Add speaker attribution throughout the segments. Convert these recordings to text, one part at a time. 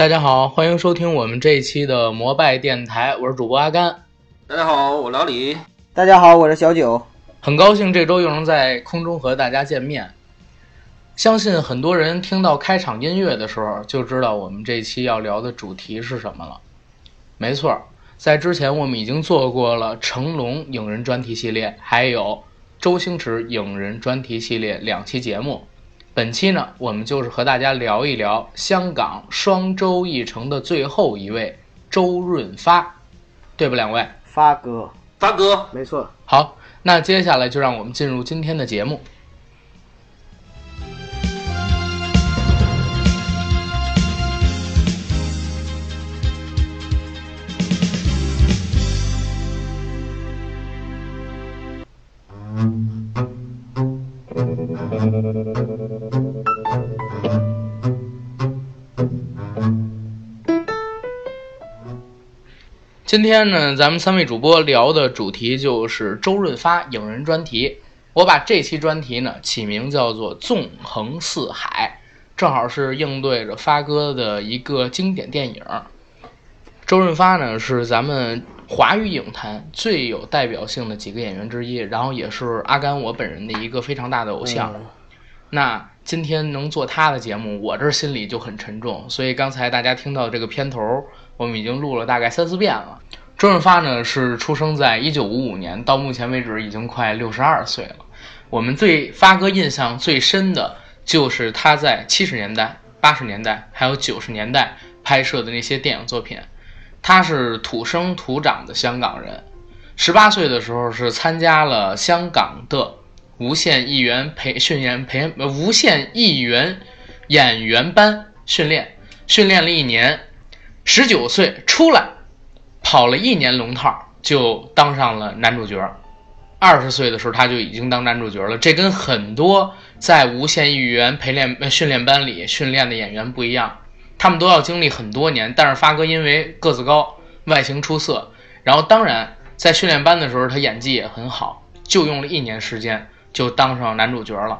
Speaker 1: 大家好，欢迎收听我们这一期的摩拜电台，我是主播阿甘。
Speaker 2: 大家好，我老李。
Speaker 3: 大家好，我是小九。
Speaker 1: 很高兴这周又能在空中和大家见面。相信很多人听到开场音乐的时候，就知道我们这期要聊的主题是什么了。没错，在之前我们已经做过了成龙影人专题系列，还有周星驰影人专题系列两期节目。本期呢，我们就是和大家聊一聊香港双周一城的最后一位周润发，对不，两位？
Speaker 3: 发哥，
Speaker 2: 发哥，
Speaker 3: 没错。
Speaker 1: 好，那接下来就让我们进入今天的节目。今天呢，咱们三位主播聊的主题就是周润发影人专题。我把这期专题呢起名叫做“纵横四海”，正好是应对着发哥的一个经典电影。周润发呢是咱们华语影坛最有代表性的几个演员之一，然后也是阿甘我本人的一个非常大的偶像。那今天能做他的节目，我这心里就很沉重。所以刚才大家听到这个片头。我们已经录了大概三四遍了。周润发呢是出生在一九五五年，到目前为止已经快六十二岁了。我们对发哥印象最深的就是他在七十年代、八十年代还有九十年代拍摄的那些电影作品。他是土生土长的香港人，十八岁的时候是参加了香港的无线艺员培训演培无线艺员演员班训练，训练了一年。十九岁出来，跑了一年龙套，就当上了男主角。二十岁的时候，他就已经当男主角了。这跟很多在无线艺员陪练训练班里训练的演员不一样，他们都要经历很多年。但是发哥因为个子高，外形出色，然后当然在训练班的时候他演技也很好，就用了一年时间就当上男主角了。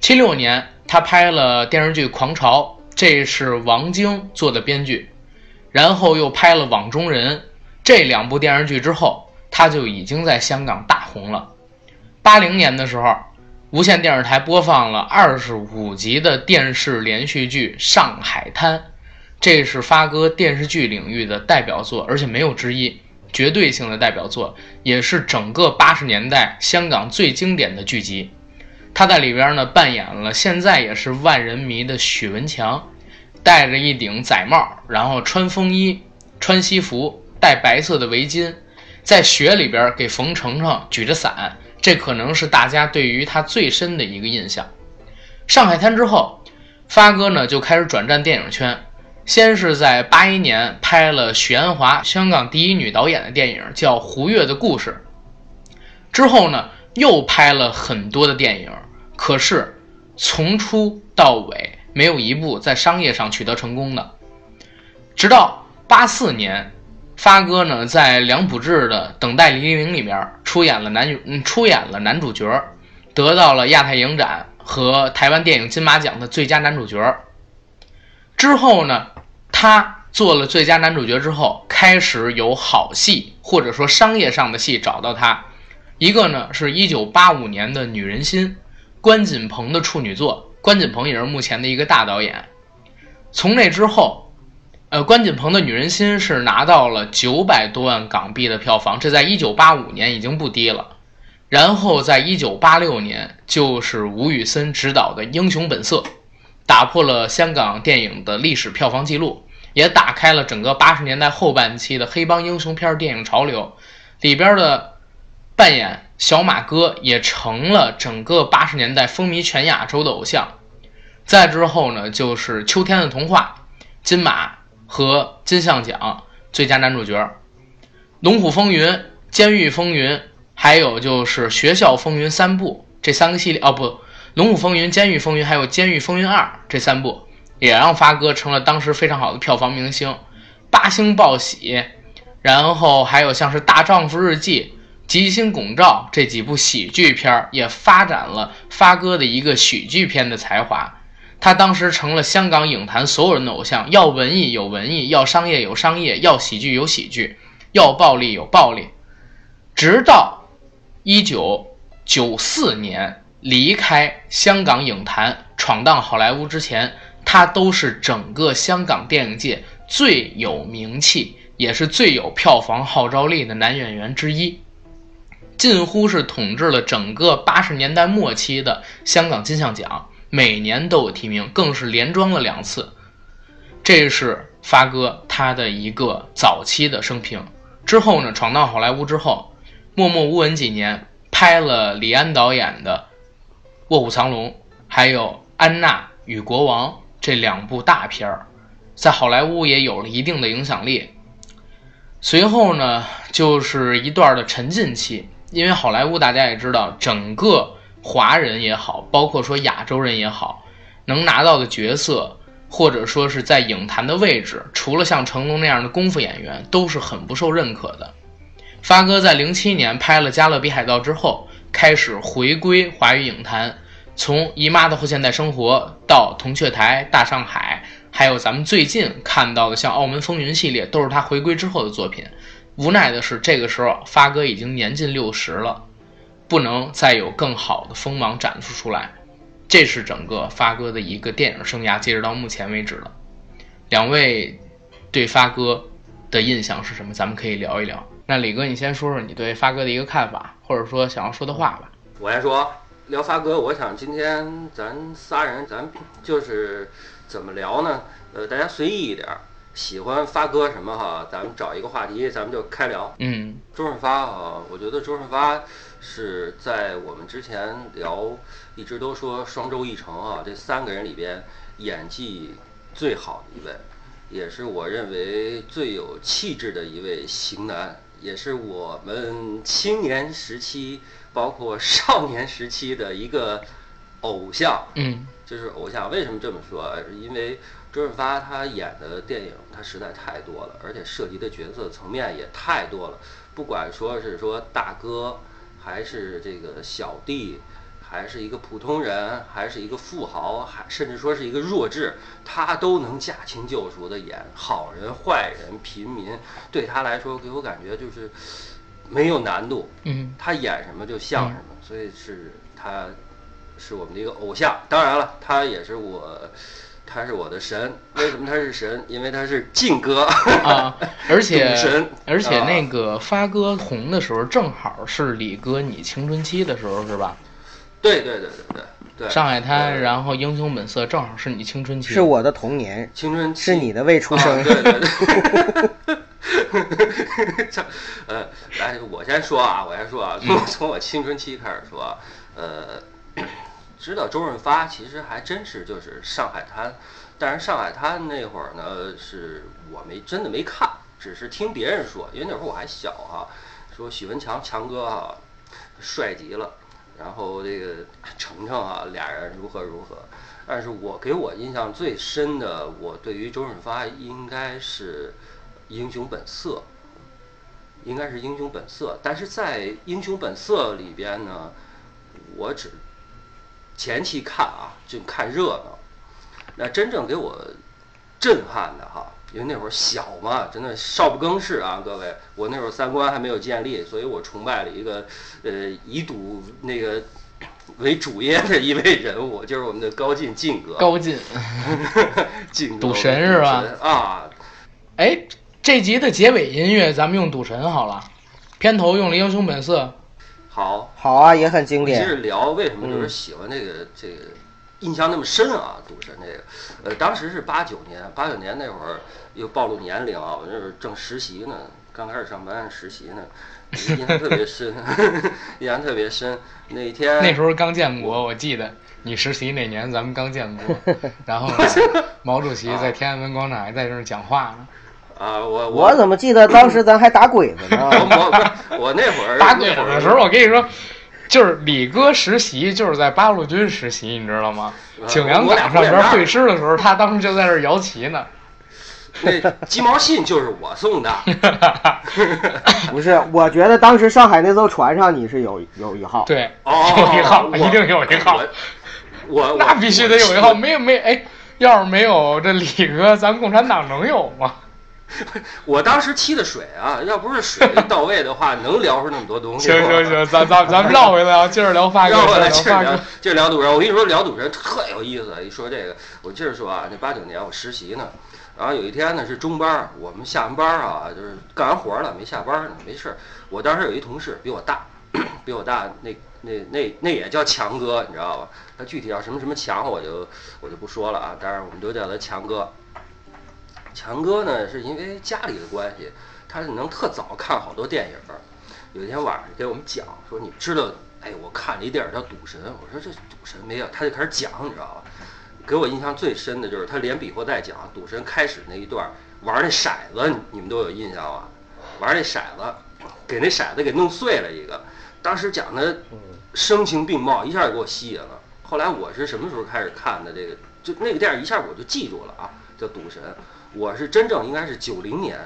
Speaker 1: 七六年，他拍了电视剧《狂潮》，这是王晶做的编剧。然后又拍了《网中人》这两部电视剧之后，他就已经在香港大红了。八零年的时候，无线电视台播放了二十五集的电视连续剧《上海滩》，这是发哥电视剧领域的代表作，而且没有之一，绝对性的代表作，也是整个八十年代香港最经典的剧集。他在里边呢扮演了现在也是万人迷的许文强。戴着一顶仔帽，然后穿风衣、穿西服，戴白色的围巾，在雪里边给冯程程举着伞，这可能是大家对于他最深的一个印象。上海滩之后，发哥呢就开始转战电影圈，先是在八一年拍了许鞍华香港第一女导演的电影叫《胡月的故事》，之后呢又拍了很多的电影，可是从初到尾。没有一部在商业上取得成功的，直到八四年，发哥呢在梁普志的《等待黎明》里面出演了男嗯出演了男主角，得到了亚太影展和台湾电影金马奖的最佳男主角。之后呢，他做了最佳男主角之后，开始有好戏或者说商业上的戏找到他，一个呢是一九八五年的《女人心》，关锦鹏的处女作。关锦鹏也是目前的一个大导演。从那之后，呃，关锦鹏的《女人心》是拿到了九百多万港币的票房，这在一九八五年已经不低了。然后在一九八六年，就是吴宇森执导的《英雄本色》，打破了香港电影的历史票房记录，也打开了整个八十年代后半期的黑帮英雄片电影潮流。里边的扮演。小马哥也成了整个八十年代风靡全亚洲的偶像。再之后呢，就是《秋天的童话》，金马和金像奖最佳男主角，《龙虎风云》、《监狱风云》，还有就是《学校风云》三部这三个系列哦不，《龙虎风云》、《监狱风云》还有《监狱风云二》这三部，也让发哥成了当时非常好的票房明星，《八星报喜》，然后还有像是《大丈夫日记》。吉星拱照这几部喜剧片也发展了发哥的一个喜剧片的才华，他当时成了香港影坛所有人的偶像，要文艺有文艺，要商业有商业，要喜剧有喜剧，要暴力有暴力。直到一九九四年离开香港影坛，闯荡好莱坞之前，他都是整个香港电影界最有名气，也是最有票房号召力的男演员之一。近乎是统治了整个八十年代末期的香港金像奖，每年都有提名，更是连庄了两次。这是发哥他的一个早期的生平。之后呢，闯荡好莱坞之后，默默无闻几年，拍了李安导演的《卧虎藏龙》，还有《安娜与国王》这两部大片儿，在好莱坞也有了一定的影响力。随后呢，就是一段的沉浸期。因为好莱坞大家也知道，整个华人也好，包括说亚洲人也好，能拿到的角色，或者说是在影坛的位置，除了像成龙那样的功夫演员，都是很不受认可的。发哥在零七年拍了《加勒比海盗》之后，开始回归华语影坛，从《姨妈的后现代生活》到《铜雀台》《大上海》，还有咱们最近看到的像《澳门风云》系列，都是他回归之后的作品。无奈的是，这个时候发哥已经年近六十了，不能再有更好的锋芒展示出来。这是整个发哥的一个电影生涯，截止到目前为止了。两位对发哥的印象是什么？咱们可以聊一聊。那李哥，你先说说你对发哥的一个看法，或者说想要说的话吧。
Speaker 2: 我先说聊发哥，我想今天咱仨人，咱就是怎么聊呢？呃，大家随意一点儿。喜欢发哥什么哈？咱们找一个话题，咱们就开聊。
Speaker 1: 嗯，
Speaker 2: 周润发啊，我觉得周润发是在我们之前聊，一直都说双周一成啊，这三个人里边演技最好的一位，也是我认为最有气质的一位型男，也是我们青年时期包括少年时期的一个偶像。
Speaker 1: 嗯，
Speaker 2: 就是偶像。为什么这么说？因为周润发他演的电影他实在太多了，而且涉及的角色层面也太多了。不管说是说大哥，还是这个小弟，还是一个普通人，还是一个富豪，还甚至说是一个弱智，他都能驾轻就熟的演好人、坏人、平民。对他来说，给我感觉就是没有难度。
Speaker 1: 嗯，
Speaker 2: 他演什么就像什么，所以是他是我们的一个偶像。当然了，他也是我。他是我的神，为什么他是神？因为他是劲哥
Speaker 1: 啊，而且
Speaker 2: 神，
Speaker 1: 而且那个发哥红的时候，正好是李哥你青春期的时候，是吧？
Speaker 2: 对对对对对对。
Speaker 1: 上海滩，然后英雄本色，正好是你青春期。
Speaker 3: 是我的童年，
Speaker 2: 青春
Speaker 3: 是你的未出生。
Speaker 2: 对对对。呃，来，我先说啊，我先说啊，从从我青春期开始说，呃。知道周润发其实还真是就是上海滩，但是上海滩那会儿呢，是我没真的没看，只是听别人说，因为那会儿我还小哈，说许文强强哥哈帅极了，然后这个程程啊俩人如何如何，但是我给我印象最深的，我对于周润发应该是英雄本色，应该是英雄本色，但是在英雄本色里边呢，我只。前期看啊，就看热闹。那真正给我震撼的哈，因为那会儿小嘛，真的少不更事啊，各位。我那会儿三观还没有建立，所以我崇拜了一个呃以赌那个 为主业的一位人物，就是我们的高进进哥。
Speaker 1: 高进，
Speaker 2: 进
Speaker 1: 赌神是吧？
Speaker 2: 啊，
Speaker 1: 哎，这集的结尾音乐咱们用赌神好了，片头用了英雄本色。
Speaker 2: 好，
Speaker 3: 好啊，也很经典。
Speaker 2: 接着聊为什么就是喜欢这个这个印象那么深啊？赌神这个，呃，当时是八九年，八九年那会儿又暴露年龄啊，我那会儿正实习呢，刚开始上班实习呢，印象特别深，印象特别深。那天
Speaker 1: 那时候刚建国，我记得你实习那年咱们刚建国，然后毛主席在天安门广场还在这儿讲话呢。
Speaker 2: 啊，我
Speaker 3: 我怎么记得当时咱还打鬼子呢？
Speaker 2: 我我我那会儿
Speaker 1: 打鬼子的时候，我跟你说，就是李哥实习，就是在八路军实习，你知道吗？景阳冈上边会师的时候，他当时就在这摇旗呢。
Speaker 2: 那鸡毛信就是我送的。
Speaker 3: 不是，我觉得当时上海那艘船上你是有有一号。
Speaker 1: 对，
Speaker 2: 有
Speaker 1: 一号，一定有一号。
Speaker 2: 我
Speaker 1: 那必须得有一号，没有没哎，要是没有这李哥，咱共产党能有吗？
Speaker 2: 我当时沏的水啊，要不是水到位的话，能聊出那么多东西吗？
Speaker 1: 行行行，咱咱咱们绕回来啊，接着聊发哥，
Speaker 2: 绕回来
Speaker 1: 接着聊发
Speaker 2: 接着聊赌神。我跟你说，聊赌神特有意思。一说这个，我接着说啊，那八九年我实习呢，然后有一天呢是中班儿，我们下完班儿啊，就是干完活儿了没下班儿呢，没事儿。我当时有一同事比我大，比我大，那那那那也叫强哥，你知道吧？他具体叫什么什么强，我就我就不说了啊。当然我们都叫他强哥。强哥呢，是因为家里的关系，他是能特早看好多电影。有一天晚上给我们讲说，你知道，哎，我看了一电影叫《赌神》，我说这《赌神》没有，他就开始讲，你知道吧？给我印象最深的就是他连比划带讲《赌神》开始那一段玩那骰子，你你们都有印象吧？玩那骰子，给那骰子给弄碎了一个，当时讲的声情并茂，一下就给我吸引了。后来我是什么时候开始看的这个？就那个电影一下我就记住了啊，叫《赌神》。我是真正应该是九零年，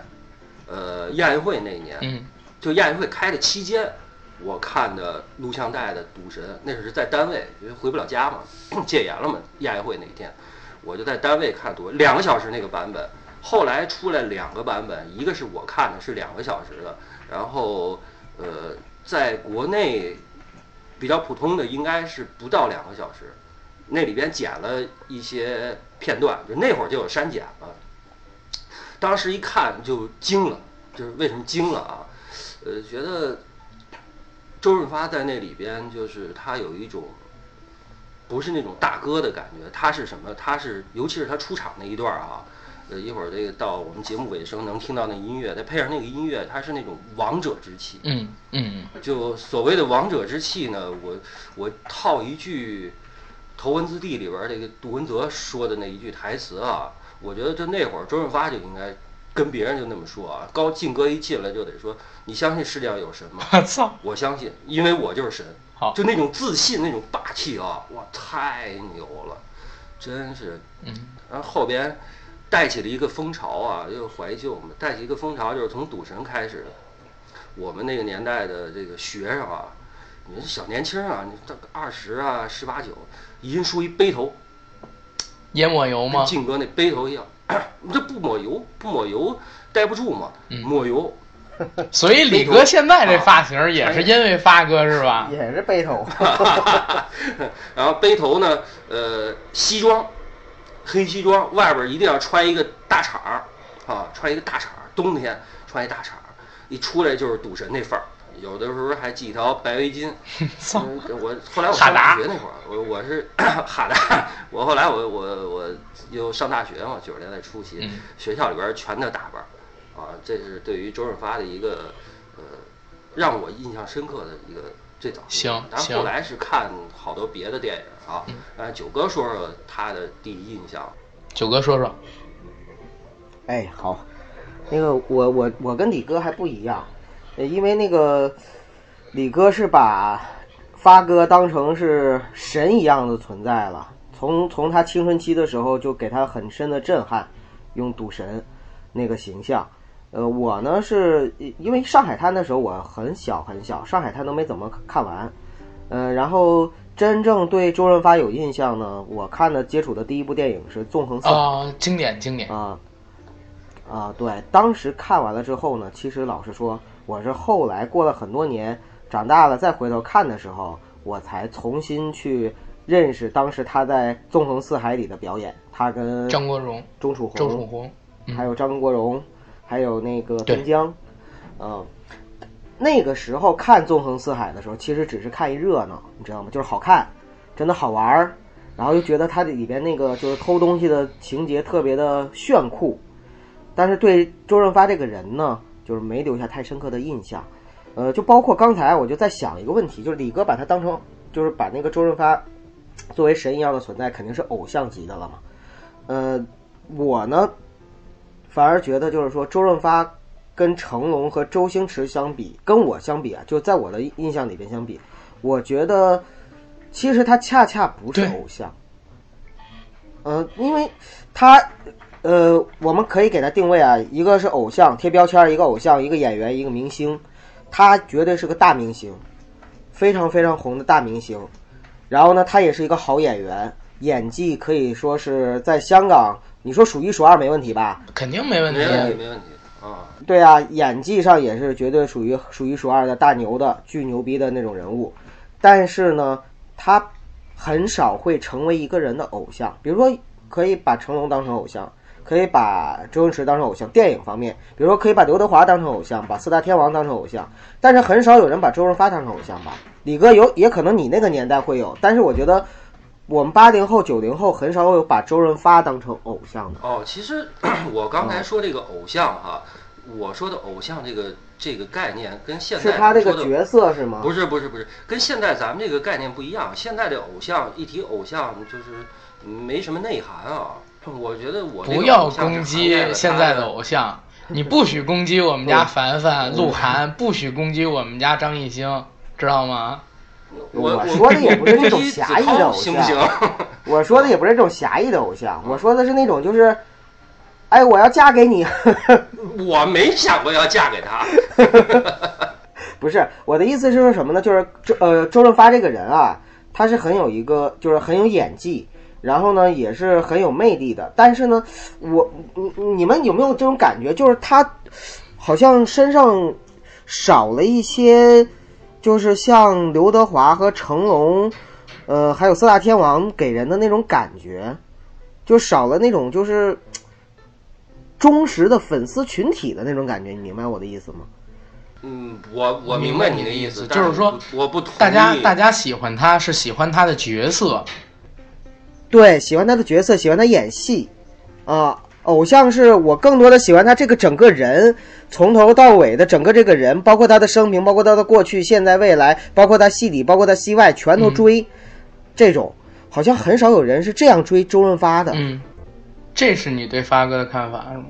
Speaker 2: 呃，亚运会那一年，
Speaker 1: 嗯，
Speaker 2: 就亚运会开的期间，我看的录像带的《赌神》，那是在单位，因为回不了家嘛，戒严了嘛，亚运会那一天，我就在单位看赌，两个小时那个版本。后来出来两个版本，一个是我看的是两个小时的，然后呃，在国内比较普通的应该是不到两个小时，那里边剪了一些片段，就那会儿就有删减了。当时一看就惊了，就是为什么惊了啊？呃，觉得周润发在那里边，就是他有一种不是那种大哥的感觉，他是什么？他是尤其是他出场那一段儿啊，呃，一会儿这个到我们节目尾声能听到那音乐，再配上那个音乐，他是那种王者之气。
Speaker 1: 嗯嗯
Speaker 2: 就所谓的王者之气呢，我我套一句《头文字 D》里边儿这个杜文泽说的那一句台词啊，我觉得就那会儿周润发就应该跟别人就那么说啊，高进哥一进来就得说，你相信世界上有神吗？
Speaker 1: 我操，
Speaker 2: 我相信，因为我就是神。
Speaker 1: 好
Speaker 2: 就那种自信，那种霸气啊，哇，太牛了，真是。
Speaker 1: 嗯，
Speaker 2: 然后后边带起了一个风潮啊，又怀旧嘛，带起一个风潮，就是从赌神开始的。我们那个年代的这个学生啊，你说小年轻啊，你这二十啊，十八九，一人梳一背头，
Speaker 1: 也抹油吗
Speaker 2: 跟？靖哥那背头一样。你 这不抹油，不抹油待不住嘛，
Speaker 1: 嗯
Speaker 2: 抹油。
Speaker 1: 所以李哥现在这发型也是因为发哥是吧？
Speaker 3: 也是背头，
Speaker 2: 然后背头呢，呃，西装，黑西装，外边一定要穿一个大氅儿，啊，穿一个大氅儿，冬天穿一大氅儿，一出来就是赌神那范儿。有的时候还系一条白围巾。我后来我上大学那会儿，我我是 哈达，我后来我我我又上大学嘛，九十年代初期，
Speaker 1: 嗯
Speaker 2: 学校里边全的打扮儿，啊，这是对于周润发的一个呃让我印象深刻的一个最早的
Speaker 1: 行
Speaker 2: 但
Speaker 1: 行
Speaker 2: 后来是看好多别的电影啊，让九哥说说他的第一印象。
Speaker 1: 九哥说说，
Speaker 3: 哎，好，那个我我我跟李哥还不一样，呃因为那个李哥是把发哥当成是神一样的存在了，从从他青春期的时候就给他很深的震撼，用赌神那个形象。呃，我呢是因为上海滩的时候我很小很小，上海滩都没怎么看完，呃，然后真正对周润发有印象呢，我看的接触的第一部电影是《纵横四海》。
Speaker 1: 啊，经典经典，
Speaker 3: 啊啊，对，当时看完了之后呢，其实老实说，我是后来过了很多年，长大了再回头看的时候，我才重新去认识当时他在《纵横四海》里的表演，他跟
Speaker 1: 张国荣、
Speaker 3: 钟楚红、
Speaker 1: 周楚红，
Speaker 3: 还有张国荣，还有那个
Speaker 1: 对
Speaker 3: 孙江，嗯，那个时候看《纵横四海》的时候，其实只是看一热闹，你知道吗？就是好看，真的好玩儿，然后又觉得它里边那个就是偷东西的情节特别的炫酷，但是对周润发这个人呢，就是没留下太深刻的印象。呃，就包括刚才我就在想一个问题，就是李哥把他当成，就是把那个周润发作为神一样的存在，肯定是偶像级的了嘛。呃，我呢，反而觉得就是说周润发跟成龙和周星驰相比，跟我相比啊，就在我的印象里边相比，我觉得其实他恰恰不是偶像。呃，因为他，呃，我们可以给他定位啊，一个是偶像贴标签儿，一个偶像，一个演员，一个明星，他绝对是个大明星，非常非常红的大明星。然后呢，他也是一个好演员，演技可以说是在香港，你说数一数二没问题吧？
Speaker 1: 肯定没问题
Speaker 2: 没。问题，没问题啊。
Speaker 3: 对啊，演技上也是绝对属于数一数二的大牛的，巨牛逼的那种人物。但是呢，他很少会成为一个人的偶像。比如说，可以把成龙当成偶像，可以把周星驰当成偶像。电影方面，比如说可以把刘德华当成偶像，把四大天王当成偶像。但是很少有人把周润发当成偶像吧？李哥有，也可能你那个年代会有，但是我觉得我们八零后、九零后很少有把周润发当成偶像的。
Speaker 2: 哦，其实 我刚才说这个偶像哈，我说的偶像这个这个概念跟现在
Speaker 3: 是他这个角色是吗？
Speaker 2: 不是不是不是，跟现在咱们这个概念不一样。现在的偶像一提偶像就是没什么内涵啊。我觉得我
Speaker 1: 不要攻击现在的偶像，你不许攻击我们家 凡凡、鹿晗，不许攻击我们家张艺兴，知道吗？
Speaker 2: 我
Speaker 3: 我说的 也不是那种狭义的偶像
Speaker 2: 行不行？
Speaker 3: 我说的也不是这种狭义的偶像，我说的是那种就是，哎，我要嫁给你，
Speaker 2: 我没想过要嫁给他。
Speaker 3: 不是我的意思是说什么呢？就是周呃周润发这个人啊，他是很有一个就是很有演技，然后呢也是很有魅力的。但是呢，我你你们有没有这种感觉？就是他好像身上少了一些，就是像刘德华和成龙，呃，还有四大天王给人的那种感觉，就少了那种就是忠实的粉丝群体的那种感觉。你明白我的意思吗？
Speaker 2: 嗯，我我
Speaker 1: 明
Speaker 2: 明白你的
Speaker 1: 意思就是说
Speaker 2: 我我不同意。
Speaker 1: 大家大家喜欢他是喜欢他的角色，
Speaker 3: 对，喜欢他的角色，喜欢他演戏，啊、偶像是我更多的喜欢他这个整个人，从头到尾的整个这个人，包括他的生平，包括他的过去、现在、未来，包括他戏里，包括他戏外，全都追。这种好像很少有人是这样追周润发的。
Speaker 1: 嗯，这是你对发哥的看法是吗？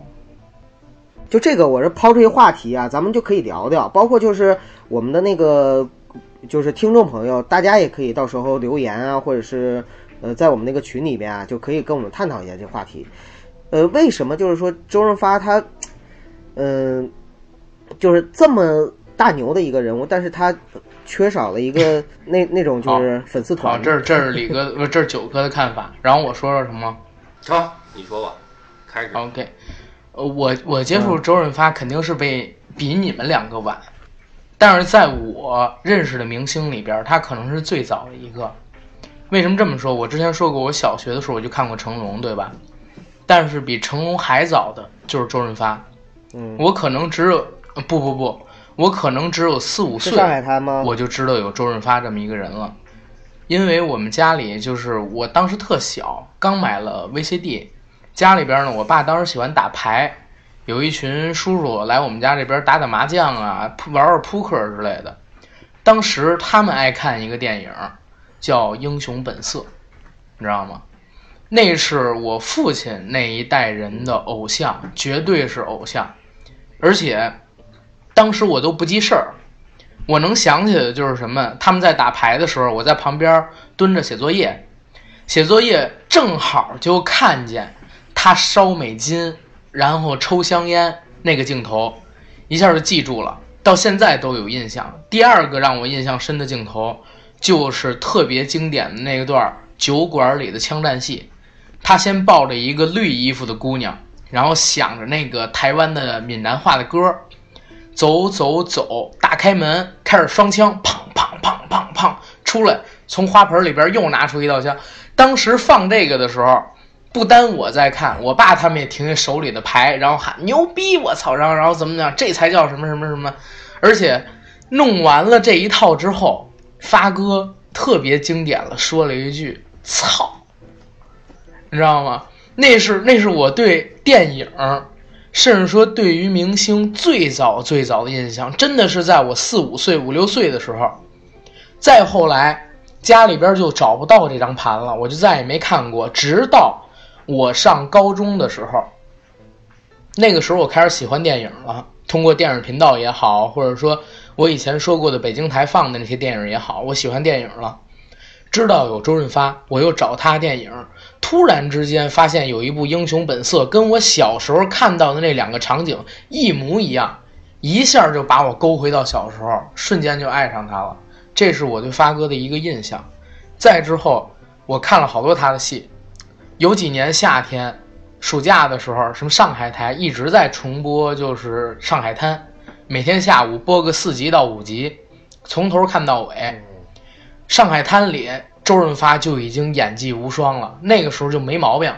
Speaker 3: 就这个，我是抛出一个话题啊，咱们就可以聊聊，包括就是我们的那个，就是听众朋友，大家也可以到时候留言啊，或者是呃，在我们那个群里边啊，就可以跟我们探讨一下这个话题。呃，为什么就是说周润发他，嗯、就是这么大牛的一个人物，但是他缺少了一个 那那种就是粉丝
Speaker 1: 好，
Speaker 3: 团。
Speaker 1: 这是这是李哥，不是这是九哥的看法。然后我说说什么
Speaker 2: 好，你说吧，开始。
Speaker 1: ？OK，呃，我我接触周润发肯定是被比你们两个晚，但是在我认识的明星里边，他可能是最早的一个。为什么这么说？我之前说过，我小学的时候我就看过成龙，对吧？但是比成龙还早的就是周润发。
Speaker 3: 嗯，
Speaker 1: 我可能只有呃不不不，我可能只有四五岁，
Speaker 3: 上海滩吗？
Speaker 1: 我就知道有周润发这么一个人了。因为我们家里就是我当时特小，刚买了 VCD，家里边呢，我爸当时喜欢打牌，有一群叔叔来我们家这边打打麻将啊，扑玩玩扑克之类的。当时他们爱看一个电影，叫《英雄本色》，你知道吗？那是我父亲那一代人的偶像，绝对是偶像。而且当时我都不记事儿，我能想起来的就是什么？他们在打牌的时候，我在旁边蹲着写作业，写作业正好就看见他烧美金，然后抽香烟那个镜头，一下就记住了，到现在都有印象。第二个让我印象深的镜头，就是特别经典的那一段酒馆里的枪战戏，他先抱着一个绿衣服的姑娘，然后想着那个台湾的闽南话的歌，走走走，打开门，开始双枪，砰砰砰砰砰，出来，从花盆里边又拿出一道枪。当时放这个的时候，不单我在看，我爸他们也停下手里的牌，然后喊牛逼，我操，然后然后怎么讲，这才叫什么什么什么。而且弄完了这一套之后，发哥特别经典了，说了一句“操”，你知道吗？那是那是我对电影，甚至说对于明星最早最早的印象，真的是在我四五岁、五六岁的时候。再后来，家里边就找不到这张盘了，我就再也没看过。直到我上高中的时候，那个时候我开始喜欢电影了。通过电视频道也好，或者说我以前说过的北京台放的那些电影也好，我喜欢电影了。知道有周润发，我又找他电影，突然之间发现有一部《英雄本色》，跟我小时候看到的那两个场景一模一样，一下就把我勾回到小时候，瞬间就爱上他了。这是我对发哥的一个印象。再之后，我看了好多他的戏，有几年夏天暑假的时候，什么上海台一直在重播，就是《上海滩》，每天下午播个四集到五集，从头看到尾。《上海滩》里周润发就已经演技无双了，那个时候就没毛病。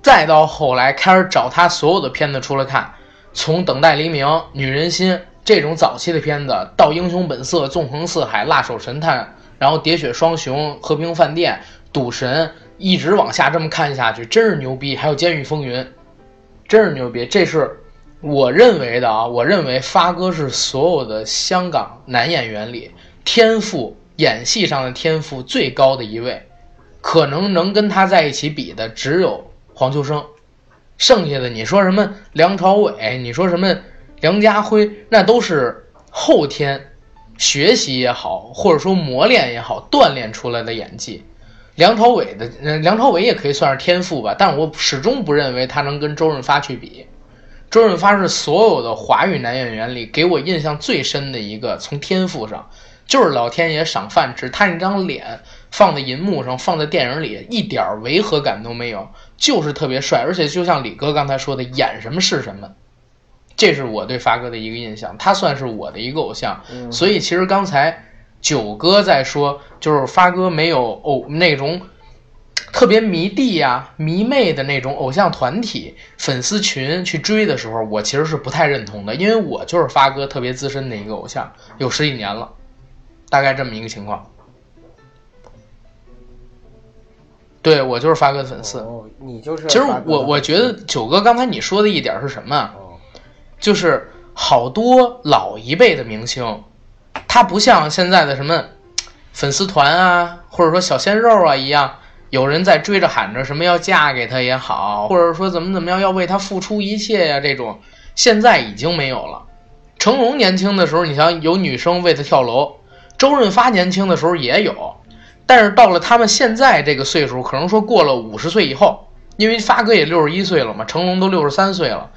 Speaker 1: 再到后来开始找他所有的片子出来看，从《等待黎明》《女人心》这种早期的片子，到《英雄本色》《纵横四海》《辣手神探》，然后《喋血双雄》《和平饭店》《赌神》，一直往下这么看下去，真是牛逼。还有《监狱风云》，真是牛逼。这是我认为的啊，我认为发哥是所有的香港男演员里天赋演戏上的天赋最高的一位，可能能跟他在一起比的只有。黄秋生，剩下的你说什么梁朝伟，你说什么梁家辉，那都是后天学习也好，或者说磨练也好，锻炼出来的演技。梁朝伟的，梁朝伟也可以算是天赋吧，但我始终不认为他能跟周润发去比。周润发是所有的华语男演员里给我印象最深的一个，从天赋上就是老天爷赏饭吃，他那张脸。放在银幕上，放在电影里，一点违和感都没有，就是特别帅。而且就像李哥刚才说的，演什么是什么，这是我对发哥的一个印象。他算是我的一个偶像。所以其实刚才九哥在说，就是发哥没有偶那种特别迷弟呀、迷妹的那种偶像团体、粉丝群去追的时候，我其实是不太认同的，因为我就是发哥特别资深的一个偶像，有十几年了，大概这么一个情况。对我就是发哥的粉丝，
Speaker 3: 你就是。
Speaker 1: 其实我我觉得九哥刚才你说的一点是什么？就是好多老一辈的明星，他不像现在的什么粉丝团啊，或者说小鲜肉啊一样，有人在追着喊着什么要嫁给他也好，或者说怎么怎么样要为他付出一切呀，这种现在已经没有了。成龙年轻的时候，你想有女生为他跳楼；周润发年轻的时候也有。但是到了他们现在这个岁数，可能说过了五十岁以后，因为发哥也六十一岁了嘛，成龙都六十三岁了，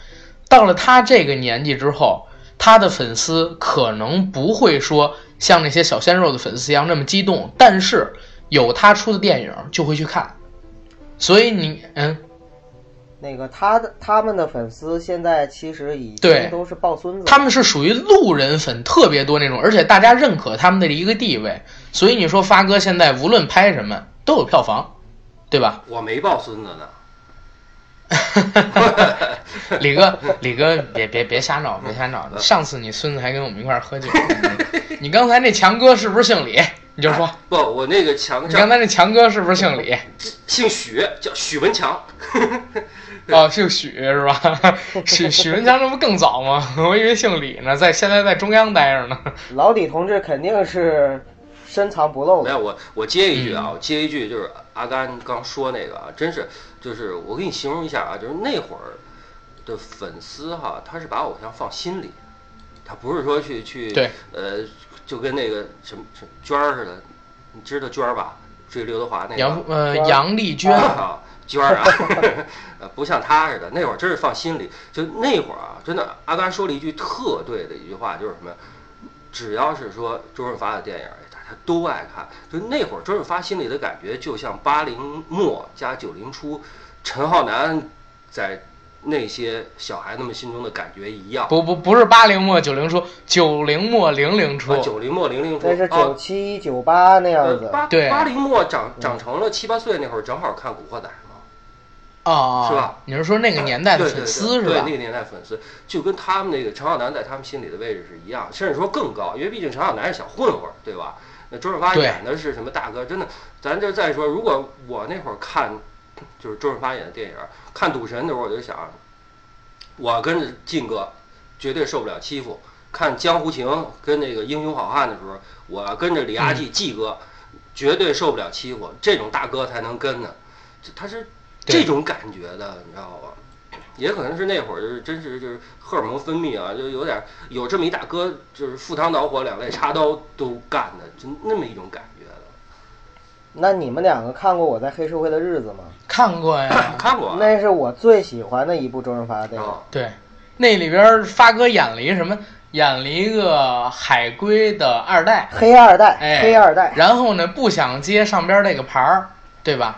Speaker 1: 到了他这个年纪之后，他的粉丝可能不会说像那些小鲜肉的粉丝一样那么激动，但是有他出的电影就会去看，所以你嗯。
Speaker 3: 那个他的他们的粉丝现在其实已经都是抱孙子，
Speaker 1: 他们是属于路人粉特别多那种，而且大家认可他们的一个地位，所以你说发哥现在无论拍什么都有票房，对吧？
Speaker 2: 我没抱孙子呢。
Speaker 1: 李哥，李哥，别别别瞎闹，别瞎闹！上次你孙子还跟我们一块儿喝酒，你刚才那强哥是不是姓李？你就说
Speaker 2: 不，我那个强，
Speaker 1: 你刚才那强哥是不是姓李？
Speaker 2: 姓许，叫许文强。
Speaker 1: 哦，姓许是吧？许许文强这不更早吗？我以为姓李呢，在现在在中央待着呢。
Speaker 3: 老李同志肯定是深藏不露的。
Speaker 2: 没有我，我接一句啊，我接一句，就是阿甘刚说那个啊，真是，就是我给你形容一下啊，就是那会儿的粉丝哈，他是把偶像放心里，他不是说去去
Speaker 1: 对
Speaker 2: 呃，就跟那个什么什么娟儿似的，你知道娟儿吧？追刘德华那个
Speaker 1: 杨呃杨丽娟
Speaker 2: 啊。娟儿啊，呃，不像他似的，那会儿真是放心里。就那会儿啊，真的，阿甘说了一句特对的一句话，就是什么？只要是说周润发的电影，大家都爱看。就那会儿，周润发心里的感觉，就像八零末加九零初，陈浩南在那些小孩子们心中的感觉一样。
Speaker 1: 不不不是八零末九零初，九零末零零初。
Speaker 2: 九零末零零初。
Speaker 3: 那是九七九八那样子。
Speaker 2: 八
Speaker 1: 对。
Speaker 2: 八零末长长成了七八岁那会儿，正好看《古惑仔》。
Speaker 1: 嘛。
Speaker 2: 哦，是吧？
Speaker 1: 你是说那个年代的粉丝是吧？
Speaker 2: 对，那个年代粉丝就跟他们那个陈浩南在他们心里的位置是一样，甚至说更高，因为毕竟陈浩南是小混混，对吧？那周润发演的是什么大哥？真的，咱就再说，如果我那会儿看，就是周润发演的电影，看《赌神》的时候，我就想，我跟着晋哥绝对受不了欺负；看《江湖情》跟那个《英雄好汉》的时候，我跟着李阿季季哥绝对受不了欺负。这种大哥才能跟呢，他是。这种感觉的，你知道吧？也可能是那会儿就是真是就是荷尔蒙分泌啊，就有点有这么一大哥，就是赴汤蹈火、两肋插刀都干的，就那么一种感。
Speaker 3: 那你们两个看过《我在黑社会的日子》吗？
Speaker 1: 看过呀，
Speaker 2: 看过。
Speaker 3: 那是我最喜欢的一部周润发的电影。
Speaker 1: 对，那里边发哥演了一个什么？演了一个海归的二代，
Speaker 3: 黑二代，
Speaker 1: 哎，
Speaker 3: 黑二代。
Speaker 1: 然后呢，不想接上边那个牌儿，对吧？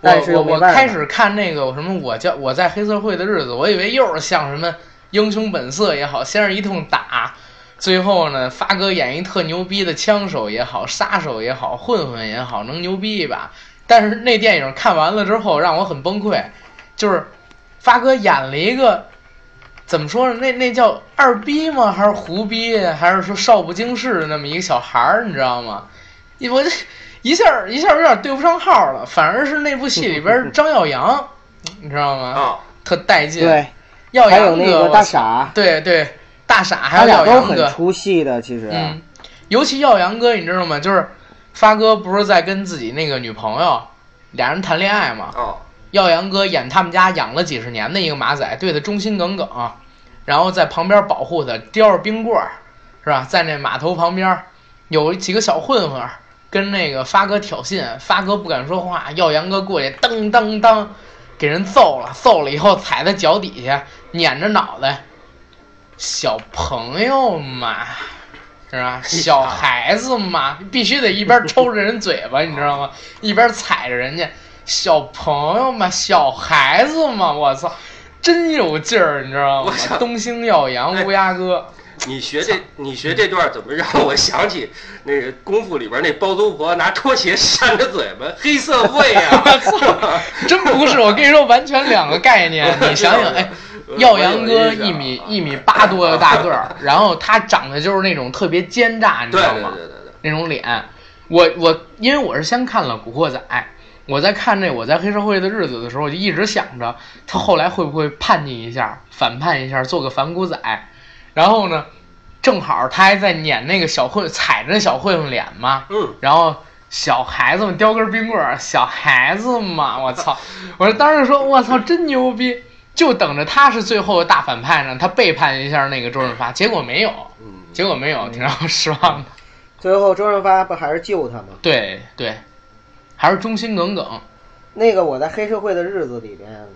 Speaker 3: 但是
Speaker 1: 我开始看那个什么，我叫我在黑社会的日子，我以为又是像什么英雄本色也好，先是一通打，最后呢，发哥演一特牛逼的枪手也好，杀手也好，混混也好，能牛逼一把。但是那电影看完了之后，让我很崩溃，就是发哥演了一个怎么说呢？那那叫二逼吗？还是胡逼？还是说少不经事的那么一个小孩儿？你知道吗？我这一下一下有点对不上号了，反而是那部戏里边张耀扬，你知道吗？
Speaker 2: 啊，
Speaker 1: 特带劲。
Speaker 3: 对，
Speaker 1: 耀
Speaker 3: 还有那个大傻，
Speaker 1: 对对，大傻还
Speaker 3: 他
Speaker 1: 有
Speaker 3: 俩都很
Speaker 1: 耀扬哥，
Speaker 3: 出戏的，其实。
Speaker 1: 嗯，尤其耀阳哥，你知道吗？就是发哥不是在跟自己那个女朋友俩人谈恋爱嘛？
Speaker 2: 哦，
Speaker 1: 耀阳哥演他们家养了几十年的一个马仔，对他忠心耿耿，然后在旁边保护他，叼着冰棍儿，是吧？在那码头旁边有几个小混混跟那个发哥挑衅，发哥不敢说话，耀阳哥过去噔噔噔给人揍了，揍了以后踩在脚底下，撵着脑袋，小朋友嘛。是吧？小孩子嘛，必须得一边抽着人嘴巴，你知道吗？一边踩着人家。小朋友嘛，小孩子嘛，我操，真有劲儿，你知道吗东星耀阳
Speaker 2: 哎
Speaker 1: 乌鸦哥，
Speaker 2: 你学这你学这段怎么让我想起那个功夫里边那包租婆拿拖鞋扇着嘴巴，黑社会啊！
Speaker 1: 我操，真不是，我跟你说，完全两个概念。你想想，哎，耀阳哥一米一米八多的大个儿，然后他长得就是那种特别奸诈，你知道吗？
Speaker 2: 对对对对，
Speaker 1: 那种脸，我我因为我是先看了《古惑仔》，我在看这《我在黑社会的日子》的时候，我就一直想着他后来会不会叛逆一下，反叛一下，做个反骨仔。然后呢，正好他还在撵那个小混，踩着小混混脸嘛，
Speaker 2: 嗯，
Speaker 1: 然后小孩子们叼根冰棍儿，小孩子嘛，我操！我当时说，我操，真牛逼！就等着他是最后的大反派呢，他背叛一下那个周润发，结果没有，
Speaker 2: 嗯，
Speaker 1: 结果没有，挺让我失望的。
Speaker 3: 最后周润发不还是救他吗？
Speaker 1: 对对，还是忠心耿耿。
Speaker 3: 那个我在黑社会的日子里边，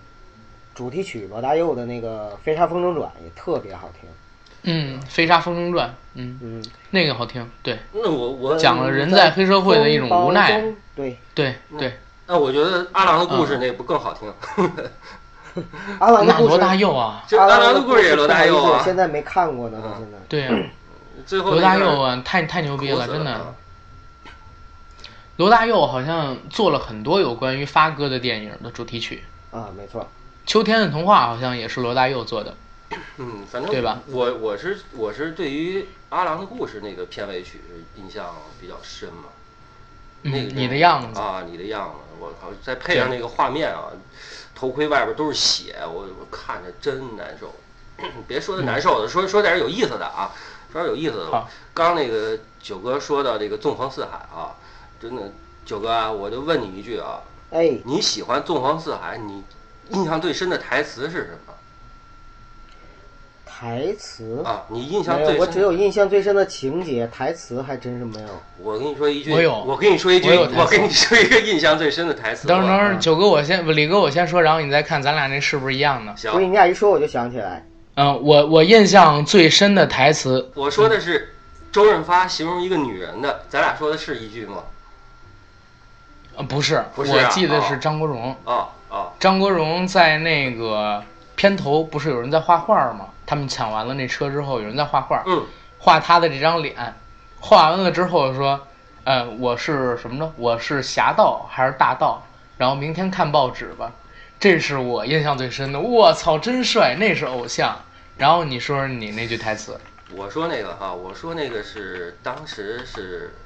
Speaker 3: 主题曲罗大佑的那个《飞沙风中转》也特别好听。
Speaker 1: 嗯，《飞沙风中转》，嗯，
Speaker 3: 嗯，
Speaker 1: 那个好听。对
Speaker 2: 那我我
Speaker 1: 讲了人在黑社会的一种无奈。
Speaker 3: 对，
Speaker 1: 对对，
Speaker 2: 那我觉得阿郎的故事那不更好听？
Speaker 3: 阿郎的故事，
Speaker 1: 那罗大佑啊，
Speaker 2: 这阿郎的故事也罗大佑啊
Speaker 3: 现在没看过呢，到现在。
Speaker 1: 对啊，
Speaker 2: 最后
Speaker 1: 罗大佑
Speaker 2: 啊，
Speaker 1: 啊，太太牛逼了，真的。
Speaker 2: 啊
Speaker 1: 罗大佑好像做了很多有关于发哥的电影的主题曲，
Speaker 3: 啊，没错。
Speaker 1: 《秋天的童话》好像也是罗大佑做的。
Speaker 2: 嗯，反正
Speaker 1: 对吧
Speaker 2: 我我是我是对于阿郎的故事那个片尾曲印象比较深嘛。
Speaker 1: 嗯
Speaker 2: 那个
Speaker 1: 你的样子
Speaker 2: 啊，你的样子，我靠！再配上那个画面啊，头盔外边都是血，我我看着真难受。别说的难受的，说说点有意思的啊，说点有意思的。刚那个九哥说到这个纵横四海啊，真的，九哥啊，我就问你一句啊，
Speaker 3: 哎，
Speaker 2: 你喜欢纵横四海，你印象最深的台词是什么
Speaker 3: 台词
Speaker 2: 啊？你印象
Speaker 3: 没有，我只有印象最深的情节，台词还真是没有。
Speaker 2: 我跟你说一句，
Speaker 1: 我有
Speaker 2: 我跟你说一句，
Speaker 1: 我有
Speaker 2: 我跟你说一个印象最深的台词。
Speaker 1: 等会儿等会儿，九哥我先，李哥我先说，然后你再看咱俩那是不是一样的。
Speaker 2: 行
Speaker 3: 所以，你俩一说我就想起来，
Speaker 1: 嗯，我我印象最深的台词，
Speaker 2: 我说的是周润发形容一个女人的，咱俩说的是一句吗？
Speaker 1: 呃，不是，
Speaker 2: 不是啊
Speaker 1: 我记得是张国荣。
Speaker 2: 啊啊，
Speaker 1: 张国荣在那个片头不是有人在画画吗？他们抢完了那车之后，有人在画画，
Speaker 2: 嗯，
Speaker 1: 画他的这张脸，画完了之后说，呃，我是什么呢？我是侠盗还是大盗？然后明天看报纸吧。这是我印象最深的。我操，真帅，那是偶像。然后你说说你那句台词，
Speaker 2: 我说那个哈，我说那个是当时是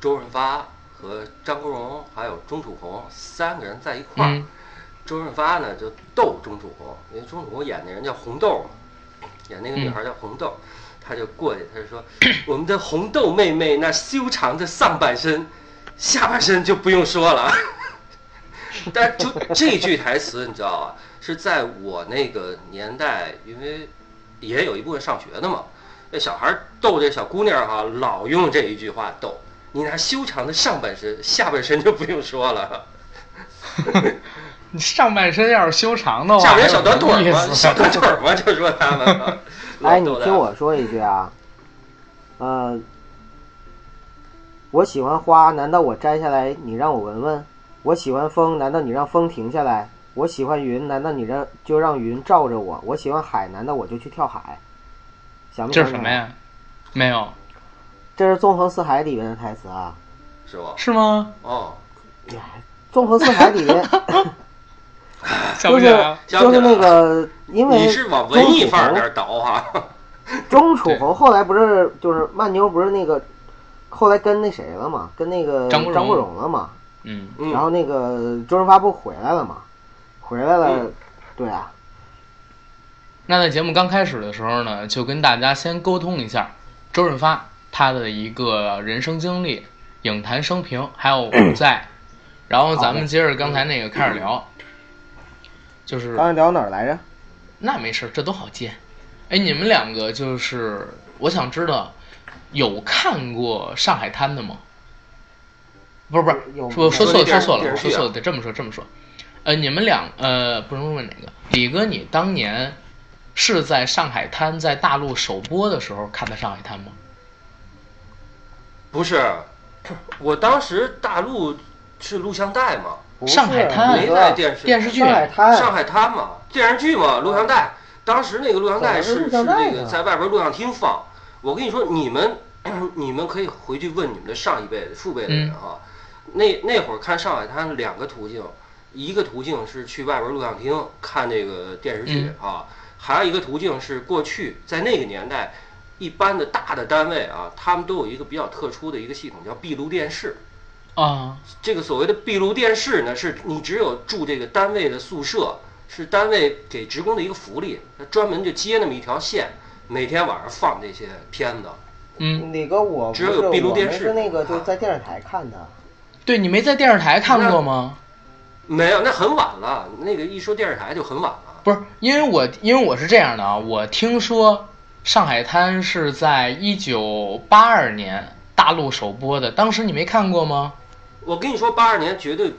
Speaker 2: 周润发和张国荣还有钟楚红三个人在一块儿。
Speaker 1: 嗯
Speaker 2: 周润发呢就逗钟楚红，因为钟楚红演那人叫红豆嘛，演那个女孩叫红豆，他就过去，她就说 我们的红豆妹妹那修长的上半身，下半身就不用说了。但就这句台词，你知道吧？是在我那个年代，因为也有一部分上学的嘛，那小孩逗这小姑娘哈，老用这一句话逗你那修长的上半身，下半身就不用说了。
Speaker 1: 你上半身要是修长的话，
Speaker 2: 下边小短腿
Speaker 1: 还有
Speaker 2: 儿嘛，
Speaker 1: 什么意思
Speaker 2: 小短腿儿嘛，就说他们。
Speaker 3: 哎，你听我说一句啊，呃，我喜欢花，难道我摘下来你让我闻闻？我喜欢风，难道你让风停下来？我喜欢云，难道你让就让云罩着我？我喜欢海，难道我就去跳海？想不想起来？
Speaker 1: 这是什么呀？没有，
Speaker 3: 这是《纵横四海》里面的台词啊，
Speaker 2: 是吧？
Speaker 1: 是吗？
Speaker 2: 哦，《
Speaker 3: 纵横四海》里面就 是
Speaker 1: 想不起来。
Speaker 3: 就是那个，因为
Speaker 2: 你是往文艺范儿那儿倒哈？
Speaker 3: 钟楚红后来不是就是曼妞不是那个，后来跟那谁了嘛，跟那个
Speaker 1: 张国荣。
Speaker 3: 国荣了嘛，
Speaker 1: 嗯，
Speaker 2: 嗯。
Speaker 3: 然后那个周润发不回来了嘛，回来了，
Speaker 2: 嗯。
Speaker 3: 对啊，
Speaker 1: 那在节目刚开始的时候呢，就跟大家先沟通一下周润发他的一个人生经历、影坛生平，还有 舞在，然后咱们接着刚才那个开始聊，就是
Speaker 3: 刚才聊哪儿来着？
Speaker 1: 那没事，这都好接。哎，你们两个就是，我想知道有看过《上海滩》的吗？不是不是，
Speaker 3: 有
Speaker 1: 说说错了说错了，说错了，得这么说这么说。呃，你们两呃，不能问哪个，李哥，你当年是在上海滩在大陆首播的时候看的上海滩吗？
Speaker 2: 不是，我当时大陆是录像带嘛，
Speaker 1: 上海滩
Speaker 2: 没在电视
Speaker 1: 电视剧
Speaker 3: 上海滩，
Speaker 2: 上海滩嘛，电视剧嘛，录像带。当时那个录像带是是那个在外边录像厅放。我跟你说，你们 你们可以回去问你们的上一辈的、父辈的人
Speaker 1: 嗯
Speaker 2: 哈。那那会儿看上海滩两个途径，一个途径是去外边录像厅看那个电视剧啊，还有一个途径是过去在那个年代，一般的大的单位啊，他们都有一个比较特殊的一个系统叫闭路电视。
Speaker 1: 啊，
Speaker 2: 这个所谓的闭路电视呢，是你只有住这个单位的宿舍，是单位给职工的一个福利，他专门就接那么一条线，每天晚上放这些片子。
Speaker 1: 嗯，
Speaker 3: 哪个我不
Speaker 2: 只有闭路电视
Speaker 3: 们是那个就在电视台看的，
Speaker 1: 对你没在电视台看过吗？
Speaker 2: 没有，那很晚了。那个一说电视台就很晚了。
Speaker 1: 不是，因为我因为我是这样的啊，我听说上海滩是在一九八二年大陆首播的，当时你没看过吗？
Speaker 2: 我跟你说，八二年绝对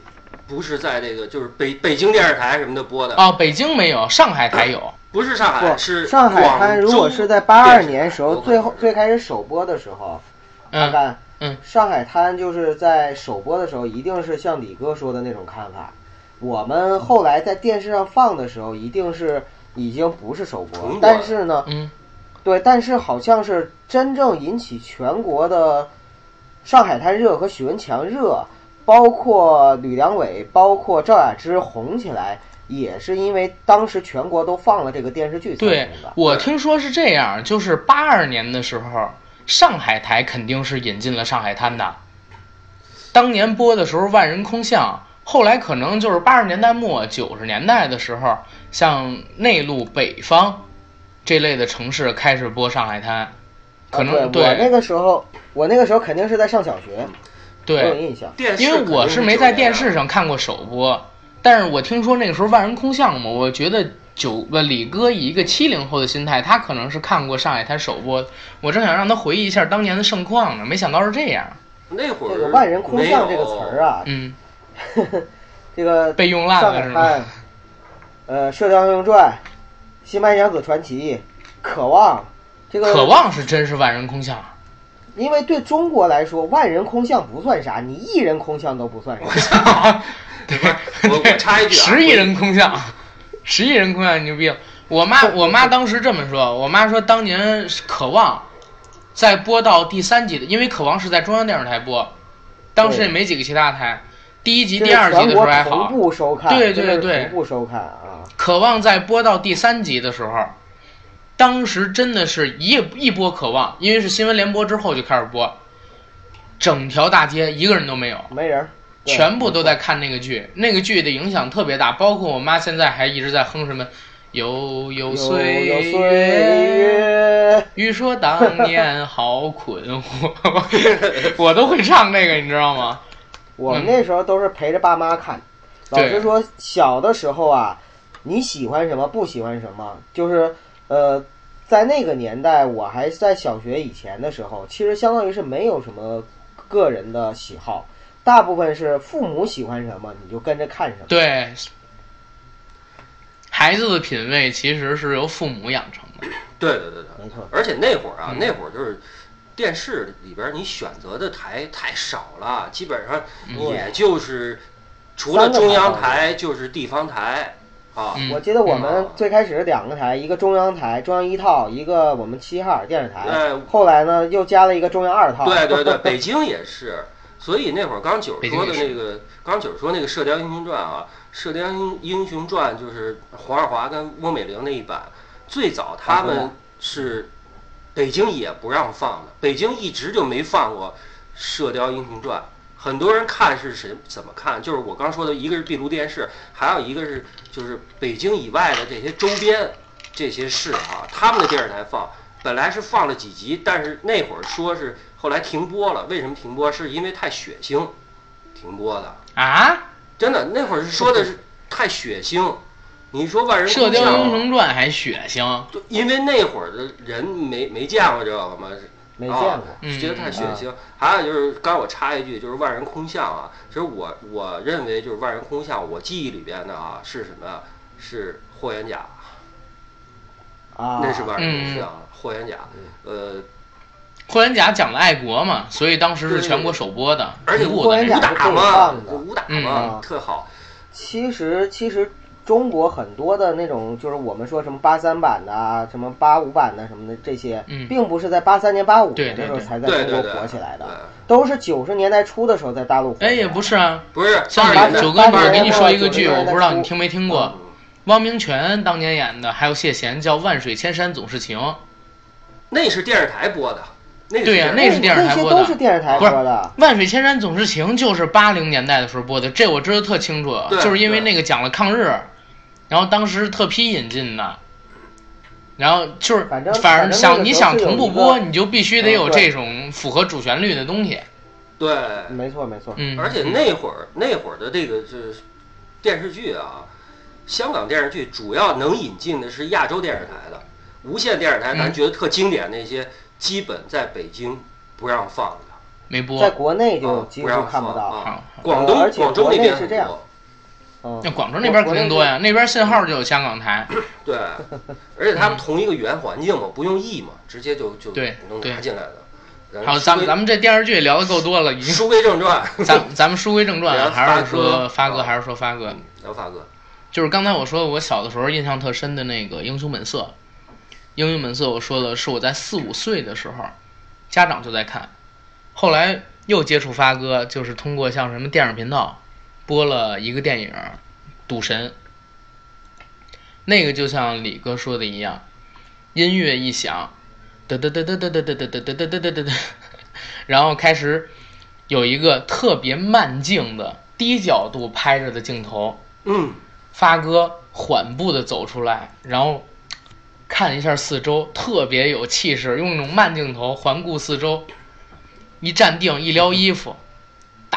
Speaker 2: 不是在这个就是北北京电视台什么的播的，
Speaker 1: 啊，北京没有，上海台有。
Speaker 2: 不是上海，
Speaker 3: 不，
Speaker 2: 是
Speaker 3: 上海滩如果是在八二年时候最后最开始首播的时候，
Speaker 1: 看
Speaker 3: 看
Speaker 1: 嗯，
Speaker 3: 上海滩就是在首播的时候，一定是像李哥说的那种看法。我们后来在电视上放的时候，一定是已经不是首播，但是呢，
Speaker 1: 嗯，
Speaker 3: 对，但是好像是真正引起全国的上海滩热和许文强热，包括吕良伟，包括赵雅芝红起来，也是因为当时全国都放了这个电视剧才
Speaker 1: 对。我听说是这样，就是八二年的时候，上海台肯定是引进了上海滩的。当年播的时候万人空巷，后来可能就是八十年代末九十年代的时候，像内陆北方这类的城市开始播上海滩，可能、
Speaker 3: 啊、对我那个时候，我那个时候肯定是在上小学，我有
Speaker 1: 对，
Speaker 3: 印象。
Speaker 2: 电视
Speaker 1: 因为我是没在电视
Speaker 2: 上。
Speaker 1: 看过首播，但是我听说那个时候万人空巷嘛，我觉得九个李哥以一个七零后的心态，他可能是看过上海滩首播，我正想让他回忆一下当年的盛况呢，没想到是这样，
Speaker 2: 那会儿
Speaker 3: 这个“万人空巷”这个词儿
Speaker 2: 啊，
Speaker 3: 啊，
Speaker 1: 嗯，
Speaker 3: 这个
Speaker 1: 被用烂了是吗？
Speaker 3: 呃，《射雕英雄传》《新白娘子传奇》《渴望》，这个
Speaker 1: 渴望是真是万人空巷，
Speaker 3: 因为对中国来说，万人空巷不算啥，你一人空巷都不算啥。
Speaker 2: 对吧？我我插一句啊，
Speaker 1: 十亿人空巷，十亿人空巷牛逼。我妈 我妈当时这么说，我妈说当年渴望在播到第三集的，因为渴望是在中央电视台播，当时也没几个其他台。第一集、第二集的时候还好
Speaker 3: 同，步收看，
Speaker 1: 对对对
Speaker 3: 同步收看啊。
Speaker 1: 渴望在播到第三集的时候，当时真的是一一播渴望，因为是新闻联播之后就开始播，整条大街一个人都没有，
Speaker 3: 没人
Speaker 1: 全部都在看那个剧，那个剧的影响特别大，包括我妈现在还一直在哼什么“悠悠
Speaker 3: 有
Speaker 1: 岁月”，欲说当年好困惑，我都会唱那个，你知道吗？
Speaker 3: 我们那时候都是陪着爸妈看。老
Speaker 1: 对。
Speaker 3: 实说，小的时候啊，你喜欢什么，不喜欢什么，就是呃，在那个年代，我还在小学以前的时候，其实相当于是没有什么个人的喜好，大部分是父母喜欢什么你就跟着看什么。
Speaker 1: 对，孩子的品味其实是由父母养成的。
Speaker 2: 对对对对，
Speaker 3: 没错。
Speaker 2: 而且那会儿啊，
Speaker 1: 嗯
Speaker 2: 那会儿就是电视里边你选择的台太少了，基本上
Speaker 1: 嗯
Speaker 2: 也就是除了中央台就是地方台啊。
Speaker 1: 嗯
Speaker 3: 我记得我们
Speaker 2: 嗯
Speaker 3: 最开始是两个台，一个中央台，中央一套，一个我们齐齐哈尔电视台。
Speaker 2: 呃
Speaker 3: 后来呢，又加了一个中央二套。
Speaker 2: 对对对，北京也是。所以那会儿刚九说的那个，刚九说那个《射雕英雄传》啊，《射雕英英雄传》就是黄日华跟翁美玲那一版，最早他们是北京也不让放的，北京一直就没放过《射雕英雄传》。很多人看是谁怎么看？就是我刚说的，一个是闭路电视，还有一个是就是北京以外的这些周边这些市啊，他们的电视台放，本来是放了几集，但是那会儿说是后来停播了。为什么停播？是因为太血腥，停播的。
Speaker 1: 啊，
Speaker 2: 真的，那会儿是说的是太血腥。你说万人《
Speaker 1: 射雕英雄传》还血腥，
Speaker 2: 对因为那会儿的人没没见过这个嘛，
Speaker 3: 没见过。
Speaker 2: 觉得太血腥。还有就是，刚才我插一句，就是万人空巷啊，其实我我认为就是万人空巷，我记忆里边的啊是什么呀？是霍元甲，
Speaker 3: 啊，
Speaker 2: 那是万人空
Speaker 1: 嗯
Speaker 2: 巷，霍元甲，呃，
Speaker 1: 霍元甲讲的爱国嘛，所以当时是全国首播的，
Speaker 2: 而且
Speaker 1: 同步的那
Speaker 3: 霍元甲。
Speaker 2: 武打嘛武打
Speaker 1: 嗯
Speaker 2: 嘛，
Speaker 3: 嗯
Speaker 2: 特好。
Speaker 3: 其实其实中国很多的那种，就是我们说什么八三版的啊，什么八五版的什么的这些，
Speaker 1: 嗯。
Speaker 3: 并不是在八三年、八五年的时候才在中国火起来的，都是九十年代初的时候在大陆火起来
Speaker 1: 哎，也不是啊，
Speaker 2: 不是
Speaker 1: 九哥，我给你说一个剧，我不知道你听没听过，
Speaker 2: 嗯。
Speaker 1: 汪明荃当年演的，还有谢贤叫《万水千山总是情》。
Speaker 2: 那是电视台播的，
Speaker 1: 对呀
Speaker 2: 呀，
Speaker 1: 那是电视台
Speaker 3: 那些
Speaker 1: 播的。
Speaker 3: 都是电视台播的。
Speaker 1: 万水千山总是情就是八零年代的时候播的，这我知道特清楚，就是因为那个讲了抗日，然后当时特批引进的，然后就是
Speaker 3: 反正
Speaker 1: 反正想你想同步播，你就必须得有这种符合主旋律的东西，
Speaker 2: 对，
Speaker 3: 没错没错，
Speaker 1: 嗯，
Speaker 2: 而且那会儿那会儿的这个就是电视剧啊，香港电视剧主要能引进的是亚洲电视台的，无线电视台咱
Speaker 1: 嗯
Speaker 2: 觉得特经典那些，基本在北京不让放的，
Speaker 1: 没播。
Speaker 3: 在，国内就
Speaker 2: 啊
Speaker 3: 几乎
Speaker 2: 不让
Speaker 3: 看不到。
Speaker 2: 啊。广东广州那边很
Speaker 3: 是这样
Speaker 1: 那广州那边肯定多呀，那边信号就有香港台，
Speaker 2: 对，而且他们同一个语言环境嘛，不用译嘛，直接就就
Speaker 1: 对
Speaker 2: 能
Speaker 1: 对
Speaker 2: 拿进来的。然
Speaker 1: 好，
Speaker 2: 后
Speaker 1: 咱们咱们这电视剧聊的够多了，已经。
Speaker 2: 书归正传，
Speaker 1: 咱咱们书归正传还是说
Speaker 2: 发哥
Speaker 1: 发哥，还是说发哥？
Speaker 2: 聊发哥，
Speaker 1: 就是刚才我说我小的时候印象特深的那个《英雄本色》，《英雄本色》我说的是我在四五岁的时候，家长就在看，后来又接触发哥，就是通过像什么电影频道播了一个电影《赌神》，那个就像李哥说的一样，音乐一响，嘚嘚嘚嘚嘚嘚嘚嘚嘚嘚嘚嘚然后开始有一个特别慢镜的低角度拍着的镜头。
Speaker 2: 嗯，
Speaker 1: 发哥缓步的走出来，然后看一下四周，特别有气势，用那种慢镜头环顾四周，一站定，一撩衣服，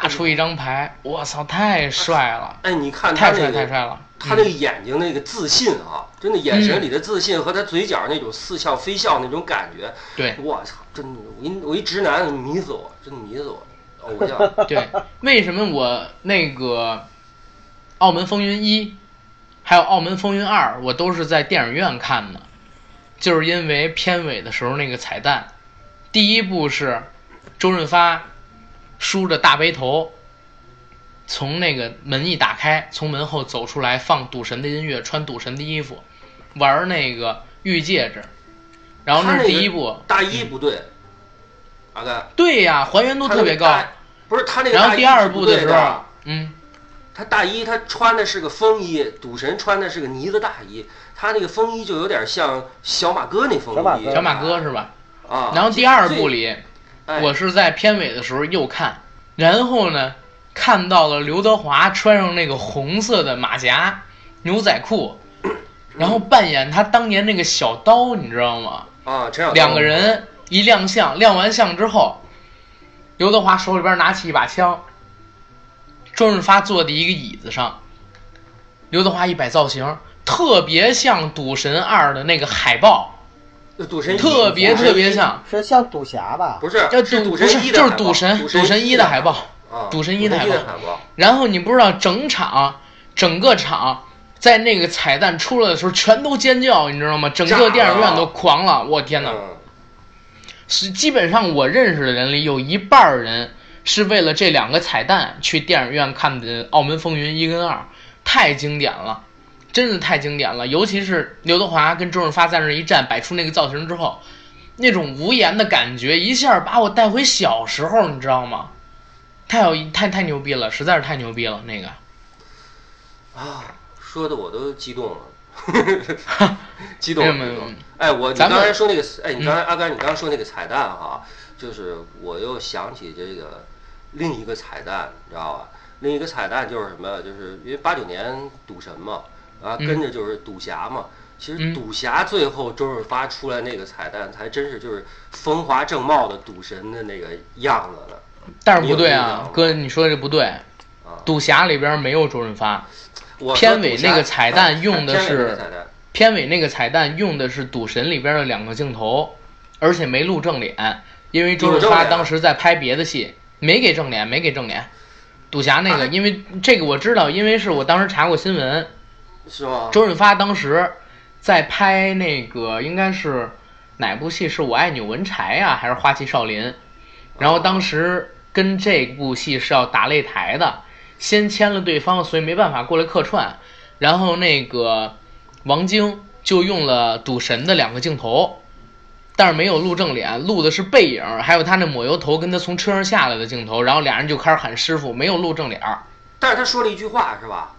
Speaker 1: 打出一张牌，我操，太帅了，
Speaker 2: 哎，你看他
Speaker 1: 太帅
Speaker 2: 那个
Speaker 1: 太帅了，
Speaker 2: 他那个眼睛那个自信啊，真的眼神里的自信和他嘴角那种似笑非笑那种感觉，
Speaker 1: 对
Speaker 2: 我操，真的，我一我一直男迷死我，真的迷死我，偶像，
Speaker 1: 对，为什么我那个《澳门风云一》还有《澳门风云二》，我都是在电影院看的，就是因为片尾的时候那个彩蛋，第一部是周润发梳着大背头，从那个门一打开，从门后走出来，放赌神的音乐，穿赌神的衣服，玩那个玉戒指，然后那是第一部，
Speaker 2: 大衣不对，阿甘，
Speaker 1: 对呀，还原度特别高。
Speaker 2: 不是他那个
Speaker 1: 然后第二部的时候，，嗯。
Speaker 2: 他大衣他穿的是个风衣，赌神穿的是个呢子大衣，他那个风衣就有点像小马哥那风衣，
Speaker 3: 小马哥
Speaker 1: 小马哥是吧？
Speaker 2: 啊。
Speaker 1: 然后第二部，里，
Speaker 2: 哎。
Speaker 1: 我是在片尾的时候又看，然后呢，看到了刘德华穿上那个红色的马甲、牛仔裤，然后扮演他当年那个小刀，你知道吗？
Speaker 2: 啊，陈小
Speaker 1: 两个人一亮相，亮完相之后，刘德华手里边拿起一把枪，周润发坐在一个椅子上，刘德华一摆造型，特别像《赌神二》的那个海报，
Speaker 2: 赌神
Speaker 1: 特别特别像。
Speaker 3: 是像赌侠吧？
Speaker 2: 不是赌
Speaker 1: 赌不是
Speaker 2: 神一的
Speaker 1: 就是赌神
Speaker 2: 赌
Speaker 1: 赌神一的海报
Speaker 2: 啊，
Speaker 1: 赌神一的海报，然后你不知道整场整个场在那个彩蛋出来的时候，全都尖叫，你知道吗？整个电影院都狂了，我天哪！
Speaker 2: 嗯，
Speaker 1: 是基本上我认识的人里有一半儿人是为了这两个彩蛋去电影院看的《澳门风云》一跟二，太经典了，真的太经典了。尤其是刘德华跟周润发在那儿一站，摆出那个造型之后，那种无言的感觉，一下把我带回小时候，你知道吗？太有太太牛逼了，实在是太牛逼了，那个。
Speaker 2: 啊，说的我都激动了，激动了，
Speaker 1: 没有。
Speaker 2: 哎，我你
Speaker 1: 咱
Speaker 2: 刚才说那个，哎，你
Speaker 1: 嗯
Speaker 2: 刚才阿甘，你刚刚说那个彩蛋哈，就是我又想起这个另一个彩蛋，你知道吧？另一个彩蛋就是什么？就是因为八九年赌神嘛，啊，
Speaker 1: 嗯
Speaker 2: 跟着就是赌侠嘛。其实
Speaker 1: 嗯
Speaker 2: 赌侠最后周润发出来那个彩蛋，才真是就是风华正茂的赌神的那个样子了。
Speaker 1: 但是不对啊哥，你说的这不对。
Speaker 2: 啊，
Speaker 1: 赌侠里边没有周润发，
Speaker 2: 我
Speaker 1: 片尾那个彩蛋用的是片尾那个彩蛋用的是《赌神》里边的两个镜头，而且没录正脸，因为周润发当时在拍别的戏，没给正脸，没给正脸。赌侠那个，
Speaker 2: 啊
Speaker 1: 因为这个我知道，因为是我当时查过新闻，
Speaker 2: 是吗？
Speaker 1: 周润发当时在拍那个应该是哪部戏？是我爱钮文柴呀、还是花旗少林？然后当时跟这部戏是要打擂台的，先签了对方，所以没办法过来客串。然后那个王晶就用了赌神的两个镜头，但是没有录正脸，录的是背影，还有他那抹油头跟他从车上下来的镜头。然后俩人就开始喊师傅，没有录正脸。
Speaker 2: 但是他说了一句话是吧？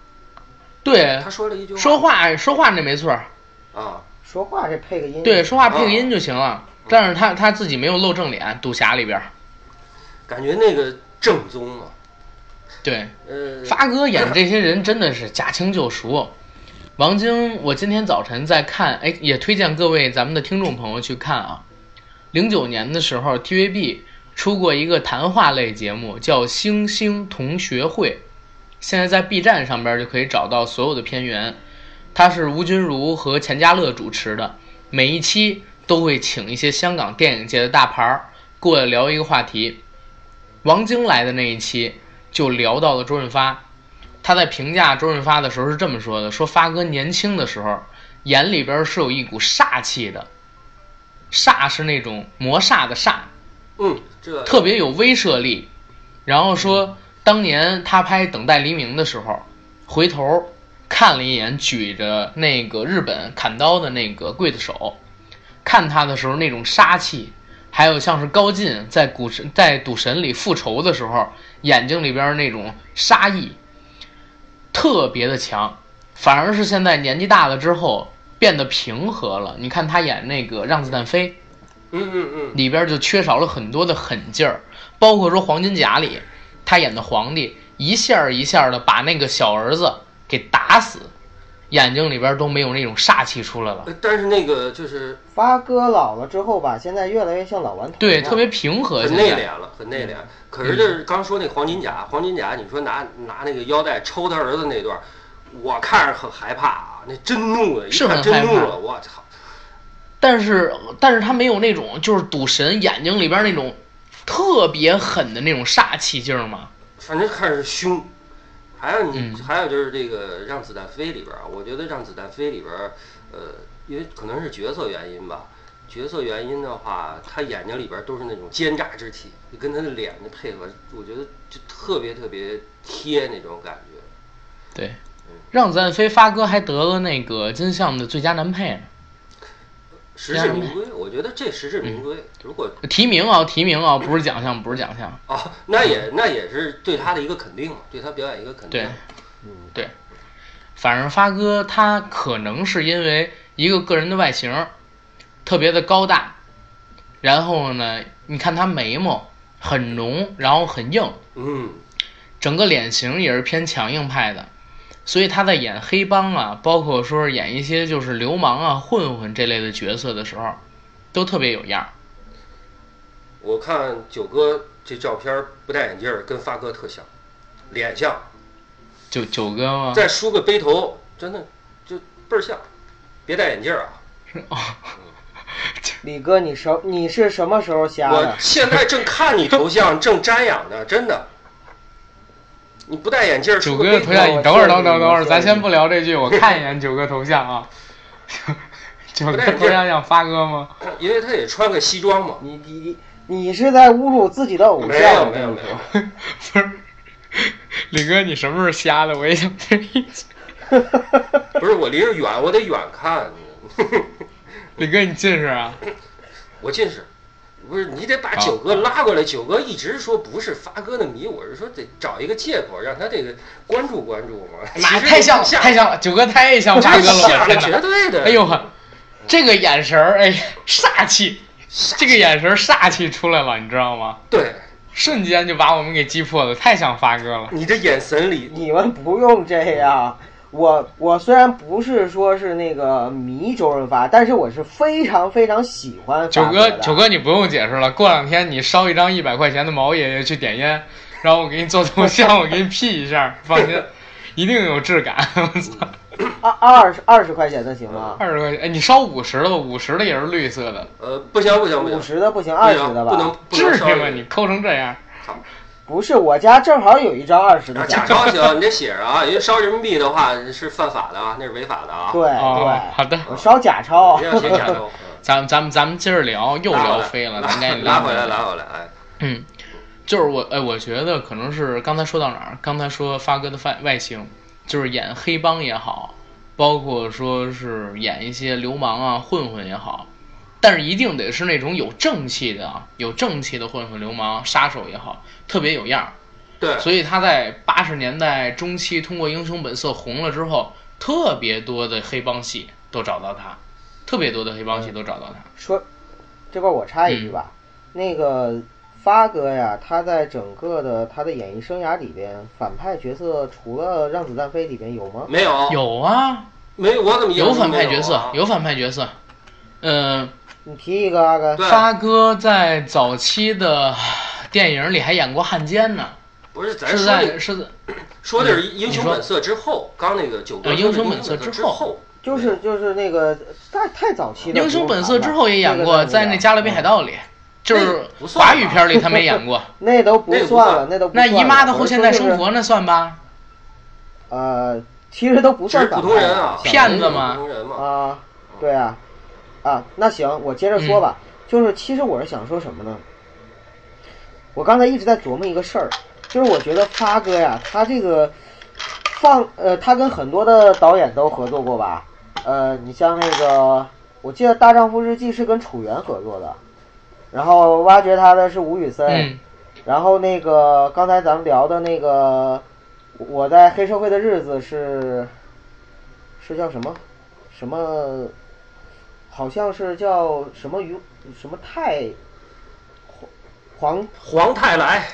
Speaker 1: 对
Speaker 2: 他，说了一句话
Speaker 1: 说话说话那没错儿，
Speaker 2: 啊，
Speaker 3: 说话这配个音，
Speaker 1: 对，说话配个
Speaker 2: 嗯
Speaker 1: 音就行了。但是他他自己没有露正脸，赌侠里边儿。
Speaker 2: 感觉那个正宗嘛。
Speaker 1: 对，
Speaker 2: 呃，
Speaker 1: 发哥演这些人真的是驾轻就熟。王晶，我今天早晨在看，哎，也推荐各位咱们的听众朋友去看啊。零九年的时候，TVB 出过一个谈话类节目，叫《星星同学会》，现在在 B 站上边就可以找到所有的片源。它是吴君如和钱嘉乐主持的，每一期都会请一些香港电影界的大牌儿过来聊一个话题。王晶来的那一期就聊到了周润发，他在评价周润发的时候是这么说的：说发哥年轻的时候眼里边是有一股煞气的，煞是那种魔煞的煞，
Speaker 2: 嗯，这
Speaker 1: 特别有威慑力。然后说，当年他拍《等待黎明》的时候，回头看了一眼举着那个日本砍刀的那个刽子手，看他的时候那种杀气，还有像是高进在古神在赌神里复仇的时候，眼睛里边那种杀意，特别的强。反而是现在年纪大了之后变得平和了。你看他演那个《让子弹飞》。
Speaker 2: 嗯嗯嗯，
Speaker 1: 里边就缺少了很多的狠劲儿，包括说《黄金甲》里他演的皇帝一下儿一下儿的把那个小儿子给打死，眼睛里边都没有那种煞气出来了。
Speaker 2: 呃但是那个就是
Speaker 3: 发哥老了之后吧，现在越来越像老顽童
Speaker 1: 对，特别平和。
Speaker 2: 很内敛了，很内敛。可是就是刚说那黄金甲，黄金甲，你说拿拿那个腰带抽他儿子那段儿，我看着很害怕啊，那真怒了，一看
Speaker 1: 是很害怕
Speaker 2: 真怒了，我操！
Speaker 1: 但是但是他没有那种就是赌神眼睛里边那种特别狠的那种煞气劲儿嘛。
Speaker 2: 反正看着凶。还有你，
Speaker 1: 嗯
Speaker 2: 还有就是这个《让子弹飞》里边儿，我觉得《让子弹飞》里边儿，呃，因为可能是角色原因吧，角色原因的话，他眼睛里边儿都是那种奸诈之气，就跟他的脸的配合，我觉得就特别特别贴那种感觉。
Speaker 1: 对，让子弹飞发哥还得了那个金像的最佳男配呢。
Speaker 2: 实至名归，我觉得这实至名归。如果
Speaker 1: 提名啊，提名啊，不是奖项，不是奖项。
Speaker 2: 啊，那也那也是对他的一个肯定嘛，对他表演一个肯定
Speaker 1: 对。嗯对，反正发哥他可能是因为一个个人的外形特别的高大，然后呢，你看他眉毛很浓，然后很硬，
Speaker 2: 嗯，
Speaker 1: 整个脸型也是偏强硬派的，所以他在演黑帮啊，包括说演一些就是流氓啊、混混这类的角色的时候，都特别有样儿。
Speaker 2: 我看九哥这照片儿不戴眼镜儿，跟发哥特像，脸像，
Speaker 1: 九九哥吗？
Speaker 2: 再梳个背头，真的就倍儿像。别戴眼镜儿啊！
Speaker 3: 李哥，你什你是什么时候瞎的我？
Speaker 2: 现在正看你头像，正瞻仰呢，真的。你不戴眼镜儿，
Speaker 1: 九哥的头像，你等会儿，等等等会儿，咱先不聊这句，我看一眼九哥头像啊。九哥头像像发哥吗？
Speaker 2: 因为他得穿个西装嘛。
Speaker 3: 你你你你是在侮辱自己的偶像？
Speaker 2: 没有没有没有，
Speaker 1: 不是，李哥，你什么时候瞎的？我也想听一下。
Speaker 2: 不是我离着远，我得远看。
Speaker 1: 李哥，你近视啊？
Speaker 2: 我近视，不是你得把九哥拉过来。九哥一直说不是发哥的迷，我是说得找一个借口让他这个关注关注嘛。
Speaker 1: 妈，太像了，太像了，九哥太像发哥了，我
Speaker 2: 像！绝对的。
Speaker 1: 哎呦呵，这个眼神儿，哎，煞气，这个眼神儿煞气出来了，你知道吗？
Speaker 2: 对，
Speaker 1: 瞬间就把我们给击破了，太像发哥了。
Speaker 2: 你这眼神里，
Speaker 3: 你们不用这样。我我虽然不是说是那个迷周润发，但是我是非常非常喜欢
Speaker 1: 九哥，九哥，你不用解释了。过两天你烧一张一百块钱的毛爷爷去点烟，然后我给你做头像，我给你 P 一下，放心，一定有质感。我操，
Speaker 3: 二二十二十块钱的行吗？
Speaker 1: 二十块钱，哎，你烧五十的吧，五十的也是绿色的，
Speaker 2: 呃，不行不行不
Speaker 3: 五，十的不行，二十的
Speaker 2: 吧不能
Speaker 3: 吧？
Speaker 2: 不能
Speaker 1: 至于吗？你抠成这样，
Speaker 3: 不是，我家正好有一张二十的
Speaker 2: 啊，假
Speaker 3: 钞。
Speaker 2: 钞行，你得写着啊，因为烧人民币的话是犯法的啊，那是违法的啊。
Speaker 3: 对
Speaker 1: 哦，
Speaker 3: 对，
Speaker 1: 好的，
Speaker 3: 我烧假钞
Speaker 2: 不。要写假钞。嗯
Speaker 1: 咱们咱们咱们接着聊，又聊飞了，咱赶紧
Speaker 2: 拉回来，
Speaker 1: 来。
Speaker 2: 拉回来，哎，
Speaker 1: 嗯，就是我，哎，我觉得可能是刚才说到哪儿？刚才说发哥的外外形，就是演黑帮也好，包括说是演一些流氓啊、混混也好，但是一定得是那种有正气的啊，有正气的混混、流氓、杀手也好，特别有样儿。
Speaker 2: 对，
Speaker 1: 所以他在八十年代中期通过《英雄本色》红了之后，特别多的黑帮戏都找到他，特别多的黑帮戏都找到他。
Speaker 3: 说，这块儿我插一句吧，那个发哥呀，他在整个的他的演艺生涯里边，反派角色除了《让子弹飞》里边有吗？
Speaker 2: 没有
Speaker 1: 有啊，
Speaker 2: 没有，我怎么
Speaker 1: 有反派角色，
Speaker 2: 啊
Speaker 1: 有反派角色。嗯、
Speaker 3: 你提一个阿甘。
Speaker 2: 对，
Speaker 1: 发哥在早期的电影里还演过汉奸呢，
Speaker 2: 不是咱
Speaker 1: 是
Speaker 2: 说的
Speaker 1: 在是在
Speaker 2: 说的是《英雄本色》之后，刚那个九哥英
Speaker 1: 英雄本色
Speaker 2: 之
Speaker 1: 之后
Speaker 2: 后，
Speaker 3: 就是就是那个太太早期的。
Speaker 1: 英雄本色之后也演过，在那《加勒比海盗》里，就是
Speaker 2: 不算
Speaker 1: 华语片里他没演过。
Speaker 3: 那都不算了，那都不
Speaker 1: 那
Speaker 3: 算了。
Speaker 1: 姨妈的后现代生活那算吧？
Speaker 3: 就是呃，其实都不算
Speaker 2: 普通人啊，
Speaker 1: 骗子吗
Speaker 2: 普通人嘛，
Speaker 3: 啊，对啊，啊，那行，我接着说吧。就是其实我是想说什么呢？我刚才一直在琢磨一个事儿，就是我觉得发哥呀，他这个放呃，他跟很多的导演都合作过吧？呃，你像那个，我记得《大丈夫日记》是跟楚原合作的，然后挖掘他的是吴宇森，
Speaker 1: 嗯，
Speaker 3: 然后那个刚才咱们聊的那个，我在黑社会的日子是是叫什么什么，好像是叫什么于什么太黄，
Speaker 2: 黄泰来，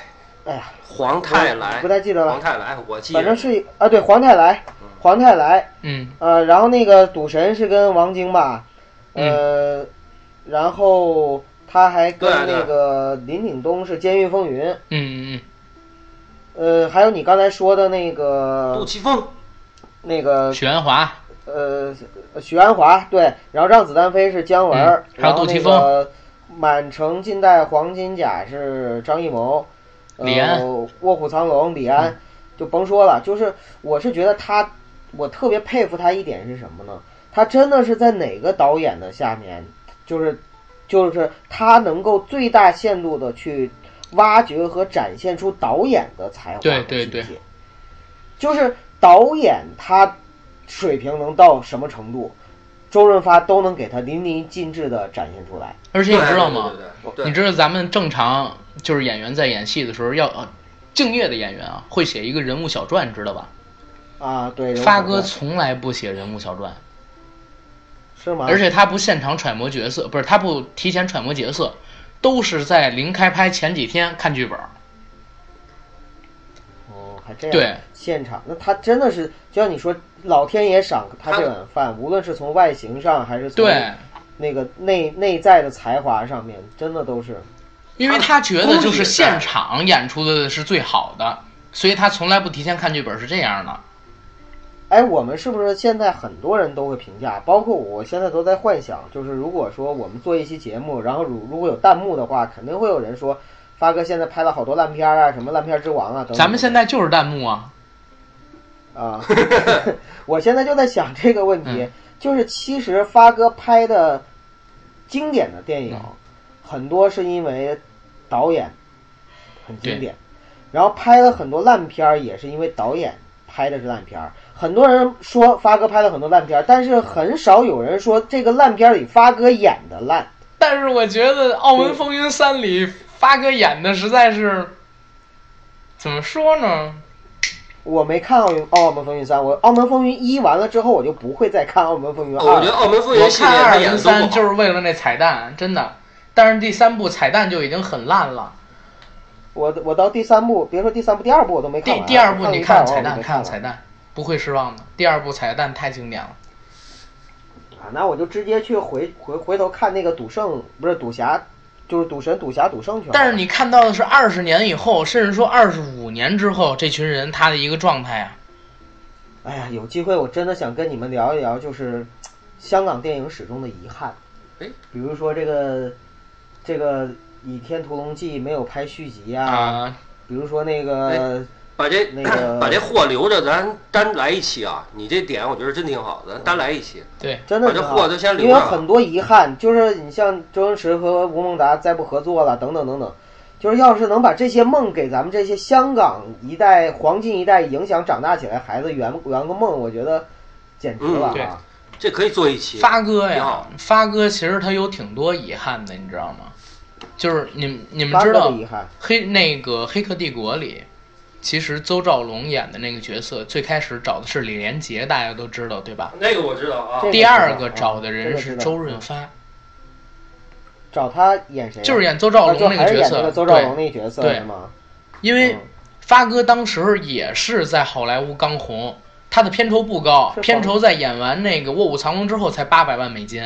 Speaker 3: 哎呀，
Speaker 2: 黄泰来。
Speaker 3: 不，太记得了，
Speaker 2: 黄太来，我记
Speaker 3: 反正是啊，对黄泰来，黄泰来，
Speaker 1: 嗯。
Speaker 3: 呃，然后那个赌神是跟王晶吧，呃，然后他还跟那个林岭东是《监狱风云》。
Speaker 1: 嗯嗯嗯。
Speaker 3: 呃，还有你刚才说的那个杜
Speaker 2: 琪峰，
Speaker 3: 那个
Speaker 1: 嗯，许鞍华，
Speaker 3: 呃许鞍华对，然后让子弹飞是姜文，
Speaker 1: 嗯还有
Speaker 3: 然后那
Speaker 1: 杜琪峰。
Speaker 3: 个满城尽带黄金甲是张艺谋，呃
Speaker 1: 李安。嗯
Speaker 3: 卧虎藏龙李安，就甭说了，就是我是觉得他，我特别佩服他一点是什么呢？他真的是在哪个导演的下面，就是就是他能够最大限度的去挖掘和展现出导演的才华
Speaker 1: 对对对。
Speaker 3: 就是导演他水平能到什么程度，周润发都能给他淋漓尽致的展现出来。
Speaker 1: 而且你知道吗？
Speaker 2: 对对对对
Speaker 1: 你知道咱们正常就是演员在演戏的时候要呃敬业的演员啊，会写一个人物小传，知道吧？
Speaker 3: 啊，对，
Speaker 1: 发哥从来不写人物小传，
Speaker 3: 是吗？
Speaker 1: 而且他不现场揣摩角色，不是他不提前揣摩角色，都是在临开拍前几天看剧本。
Speaker 3: 哦，还这样。
Speaker 1: 对，
Speaker 3: 现场那他真的是，就像你说，老天爷赏他
Speaker 2: 他
Speaker 3: 这碗饭，无论是从外形上还是从
Speaker 1: 对，
Speaker 3: 那个内内在的才华上面，真的都是。
Speaker 1: 因为他觉得就是现场演出的是最好的，所以他从来不提前看剧本，是这样的。
Speaker 3: 哎，我们是不是现在很多人都会评价，包括我现在都在幻想，就是如果说我们做一期节目，然后如如果有弹幕的话，肯定会有人说发哥现在拍了好多烂片啊，什么烂片之王啊等等。
Speaker 1: 咱们现在就是弹幕啊，
Speaker 3: 啊，我现在就在想这个问题，
Speaker 1: 嗯
Speaker 3: 就是其实发哥拍的经典的电影，
Speaker 1: 嗯
Speaker 3: 很多是因为导演很经典，然后拍了很多烂片儿，也是因为导演拍的是烂片儿。很多人说发哥拍了很多烂片儿，但是很少有人说这个烂片儿里发哥演的烂。
Speaker 1: 但是我觉得《澳门风云三》里发哥演的实在是，怎么说呢？
Speaker 3: 我没看奥运《澳门风云三》，我《澳门风云一》完了之后，我就不会再看《澳门风云二》
Speaker 2: 哦我觉得《澳门风云
Speaker 1: 我》
Speaker 2: 系列
Speaker 1: 看二三就是。为了那彩蛋，真的。但是第三部彩蛋就已经很烂了。
Speaker 3: 我我到第三部，别说第三部，第二部我都没看完。
Speaker 1: 第第二部你
Speaker 3: 看
Speaker 1: 彩蛋，看彩蛋不会失望的。第二部彩蛋太经典了。
Speaker 3: 啊，那我就直接去回回回头看那个赌圣，不是赌侠，就是赌神、赌侠、赌圣去了。
Speaker 1: 但是你看到的是二十年以后，甚至说二十五年之后，这群人他的一个状态啊。
Speaker 3: 哎呀，有机会我真的想跟你们聊一聊，就是香港电影史中的遗憾。
Speaker 2: 哎，
Speaker 3: 比如说这个这个《倚天屠龙记》没有拍续集啊，
Speaker 1: 啊、
Speaker 3: 比如说那个
Speaker 2: 把这
Speaker 3: 那个
Speaker 2: 把这货留着，咱单来一期啊！你这点我觉得真挺好，咱单来一期。
Speaker 1: 对，
Speaker 3: 真的把这
Speaker 2: 货都先留
Speaker 3: 因为有很多遗憾，就是你像周星驰和吴孟达再不合作了，等等等等。就是要是能把这些梦给咱们这些香港一代黄金一代影响长大起来孩子圆圆个梦，我觉得简直了
Speaker 1: 嗯对
Speaker 3: 啊！
Speaker 2: 这可以做一期。
Speaker 1: 发哥呀，发哥其实他有挺多遗憾的，你知道吗？就是你们你们知道
Speaker 3: 遗憾，
Speaker 1: 黑那个《黑客帝国》里，其实邹兆龙演的那个角色，最开始找的是李连杰，大家都知道对吧？
Speaker 2: 那个我知道啊
Speaker 3: 这，个
Speaker 1: 第二个找的人是周润发，
Speaker 3: 找他演谁啊？
Speaker 1: 就是演邹兆龙那个角色。对，
Speaker 3: 那角色
Speaker 1: 对
Speaker 3: 吗？
Speaker 1: 因为
Speaker 3: 嗯
Speaker 1: 发哥当时也是在好莱坞刚红，他的片酬不高，片酬在演完那个《卧虎藏龙》之后才八百万美金，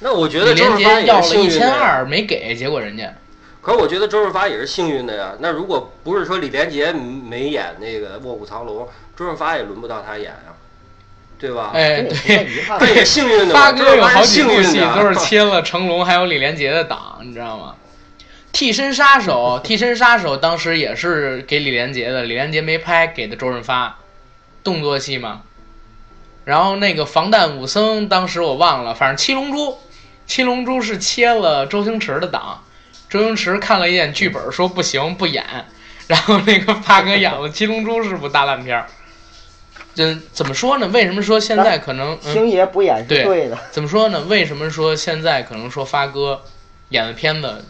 Speaker 2: 那我觉得李
Speaker 1: 连杰要了一千。二没给，结果人家
Speaker 2: 可是我觉得周润发也是幸运的呀。那如果不是说李连杰没演那个《卧虎藏龙》，周润发也轮不到他演呀，对吧？
Speaker 1: 哎对。
Speaker 3: 遗憾
Speaker 2: 他。也幸运的嘛。
Speaker 1: 发哥有好几部戏都是 切了成龙还有李连杰的档，你知道吗？替身杀手，替身杀手当时也是给李连杰的，李连杰没拍，给的周润发，动作戏嘛。然后那个防弹武僧，当时我忘了，反正七龙珠，七龙珠是切了周星驰的档，周星驰看了一眼剧本，说不行不演，然后那个发哥演了七龙珠是部大烂片儿。这怎么说呢？为什么说现在可能？嗯
Speaker 3: 星爷不演是
Speaker 1: 对
Speaker 3: 对的，
Speaker 1: 怎么说呢？为什么说现在可能说发哥演的片子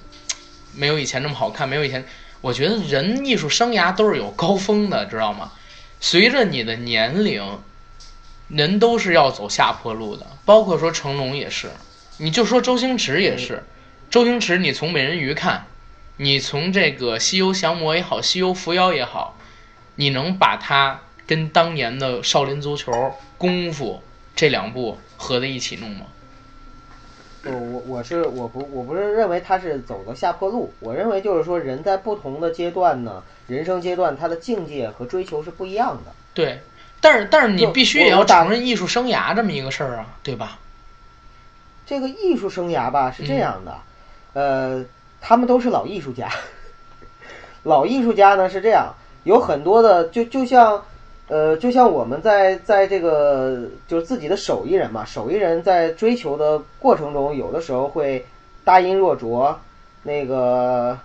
Speaker 1: 没有以前那么好看？没有以前，我觉得人艺术生涯都是有高峰的，知道吗？随着你的年龄，人都是要走下坡路的。包括说成龙也是，你就说周星驰也是。周星驰，你从美人鱼看，你从这个西游降魔也好，西游伏妖也好，你能把它跟当年的少林足球、功夫这两部合在一起弄吗？
Speaker 3: 我我我是我不我不是认为他是走的下坡路，我认为就是说人在不同的阶段呢，人生阶段他的境界和追求是不一样的。
Speaker 1: 对，但是但是你必须也要承认艺术生涯这么一个事儿啊，对吧？
Speaker 3: 这个艺术生涯吧是
Speaker 1: 嗯
Speaker 3: 这样的，呃，他们都是老艺术家。老艺术家呢是这样，有很多的就就像，呃，就像我们在在这个就是自己的手艺人嘛，手艺人在追求的过程中，有的时候会大音若浊，那个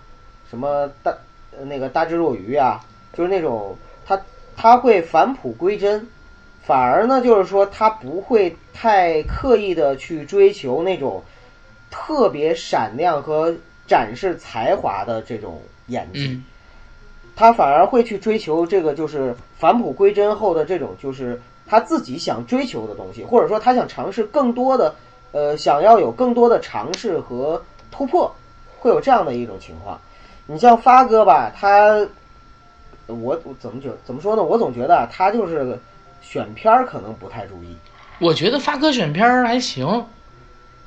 Speaker 3: 什么大那个大智若愚啊，就是那种他他会返璞归真，反而呢，就是说他不会太刻意的去追求那种特别闪亮和展示才华的这种演技，
Speaker 1: 嗯，
Speaker 3: 他反而会去追求这个就是返璞归真后的这种就是他自己想追求的东西，或者说他想尝试更多的，呃，想要有更多的尝试和突破，会有这样的一种情况。你像发哥吧，他，我我怎么觉怎么说呢？我总觉得啊他就是选片儿可能不太注意。
Speaker 1: 我觉得发哥选片儿还行，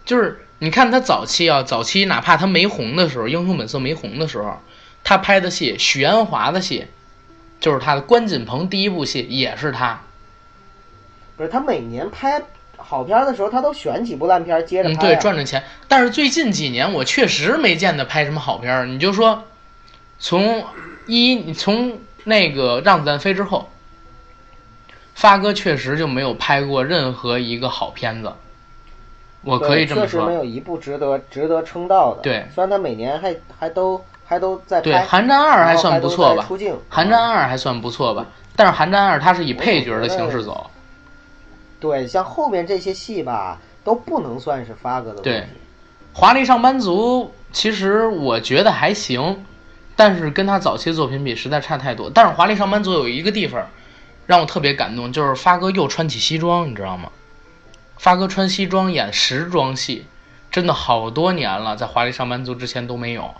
Speaker 1: 就是你看他早期啊，早期哪怕他没红的时候，《英雄本色》没红的时候，他拍的戏，许鞍华的戏，就是他的关锦鹏第一部戏也是他，
Speaker 3: 不是他每年拍好片的时候，他都选几部烂片接着
Speaker 1: 嗯，
Speaker 3: 拍、啊
Speaker 1: 对，赚着钱。但是最近几年我确实没见他拍什么好片儿。你就说从一你从那个让子弹飞之后，发哥确实就没有拍过任何一个好片子，我可以这么
Speaker 3: 确实没。有一部值得值得称道的。
Speaker 1: 对
Speaker 3: 虽然他每年还还都还都在
Speaker 1: 对，
Speaker 3: 拍，《
Speaker 1: 寒战二》还算不错吧，寒战二》还算不错吧，但是《寒战二》它是以配角的形式走，
Speaker 3: 对，像后面这些戏吧，都不能算是发哥的东
Speaker 1: 对。《华丽上班族》其实我觉得还行，但是跟他早期作品比实在差太多。但是《华丽上班族》有一个地方让我特别感动，就是发哥又穿起西装，你知道吗？发哥穿西装演时装戏，真的好多年了，在《华丽上班族》之前都没有。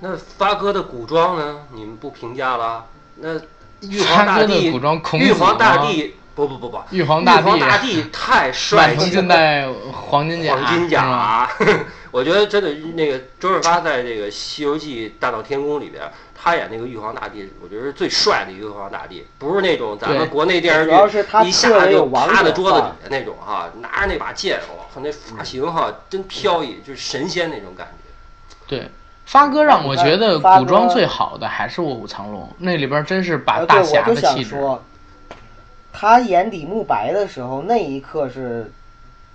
Speaker 2: 那发哥的古装呢？你们不评价了？那玉皇大帝，
Speaker 1: 古装孔
Speaker 2: 玉皇大帝，不不不不，
Speaker 1: 玉皇大帝
Speaker 2: 玉皇大帝太帅了，
Speaker 1: 黄金甲，
Speaker 2: 黄金甲。我觉得真的，那个周润发在这个《西游记》大闹天宫里边，他演那个玉皇大帝，我觉得是最帅的一个玉皇大帝，不是那种咱们国内电视
Speaker 3: 主要是他
Speaker 2: 剧一下就趴在桌子底下那种哈，拿着那把剑，哇，和那发型哈，真飘逸，就是神仙那种感觉。
Speaker 1: 对，发哥让我觉得古装最好的还是《卧虎藏龙》，那里边真是把
Speaker 3: 呃，
Speaker 1: 大侠的气质。
Speaker 3: 想说，他演李慕白的时候，那一刻是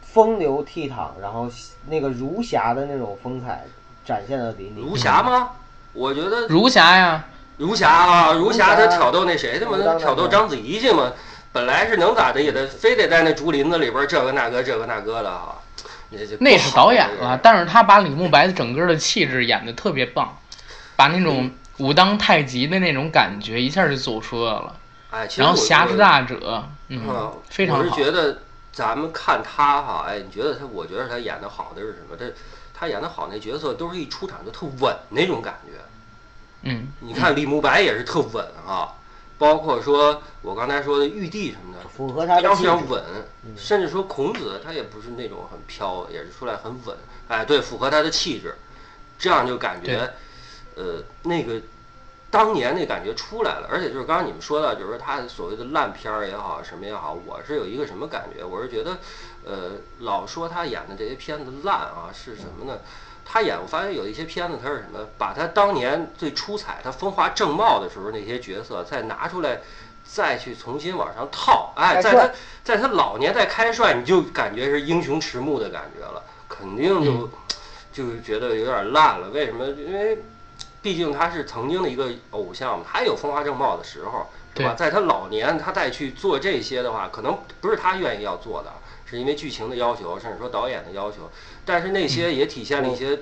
Speaker 3: 风流倜傥，然后那个儒侠的那种风采展现的淋漓。
Speaker 2: 儒侠吗？我觉得
Speaker 1: 儒侠呀，
Speaker 2: 儒侠啊，儒侠他挑逗那谁去嘛？他挑逗章子怡去嘛？本来是能咋的，也得非得在那竹林子里边这个那个这个那个的哈。你这就
Speaker 1: 那是导演
Speaker 2: 了
Speaker 1: 了，，但是他把李慕白的整个的气质演得特别棒，把那种武当太极的那种感觉一下就走出来了。
Speaker 2: 哎，其实
Speaker 1: 侠之大者，嗯
Speaker 2: 嗯，，
Speaker 1: 非常好。
Speaker 2: 我是觉得咱们看他哈，哎，你觉得他？我觉得他演的好的是什么？他他演的好那角色都是一出场就特稳那种感觉。
Speaker 1: 嗯，
Speaker 2: 你看李慕白也是特稳哈，包括说我刚才说的玉帝什么的，
Speaker 3: 符合他
Speaker 2: 非
Speaker 3: 的气质。
Speaker 2: 常非常稳，甚至说孔子他也不是那种很飘，也是出来很稳，哎，对，符合他的气质，这样就感觉，呃，那个当年那感觉出来了，而且就是刚刚你们说到，就是说他所谓的烂片儿也好，什么也好，我是有一个什么感觉？我是觉得，呃，老说他演的这些片子烂啊，是什么呢？他演，我发现有一些片子，他是什么？把他当年最出彩、他风华正茂的时候那些角色再拿出来，再去重新往上套。哎，在他在他老年再开帅，你就感觉是英雄迟暮的感觉了，肯定就、就觉得有点烂了。为什么？因为毕竟他是曾经的一个偶像嘛，他有风华正茂的时候，对吧？在他老年，他再去做这些的话，可能不是他愿意要做的，是因为剧情的要求，甚至说导演的要求。但是那些也体现了一些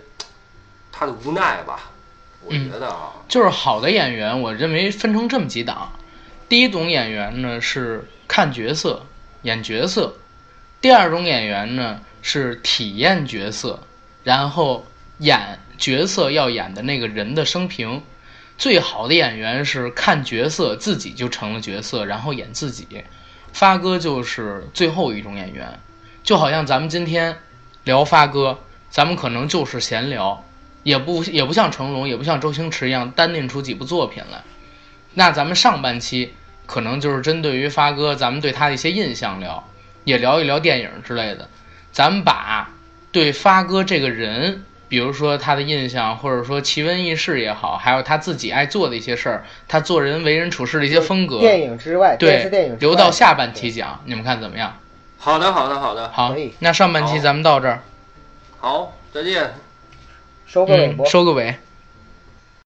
Speaker 2: 他的无奈吧，我觉得啊，
Speaker 1: 就是好的演员，我认为分成这么几档。第一种演员呢是看角色、演角色；第二种演员呢是体验角色，然后演角色要演的那个人的生平。最好的演员是看角色自己就成了角色，然后演自己。发哥就是最后一种演员，就好像咱们今天聊发哥，咱们可能就是闲聊，也不也不像成龙，也不像周星驰一样单拎出几部作品来。那咱们上半期可能就是针对于发哥，咱们对他的一些印象聊，也聊一聊电影之类的。咱们把对发哥这个人，比如说他的印象，或者说奇闻异事也好，还有他自己爱做的一些事儿，他做人为人处事的一些风格，
Speaker 3: 电影之外，电电影
Speaker 1: 对，留到下半期讲，你们看怎么样？
Speaker 2: 好的，好的，好的，
Speaker 1: 好，那上半期咱们到这儿，
Speaker 2: 好，再见。
Speaker 3: 收个尾
Speaker 1: 嗯，。收个尾。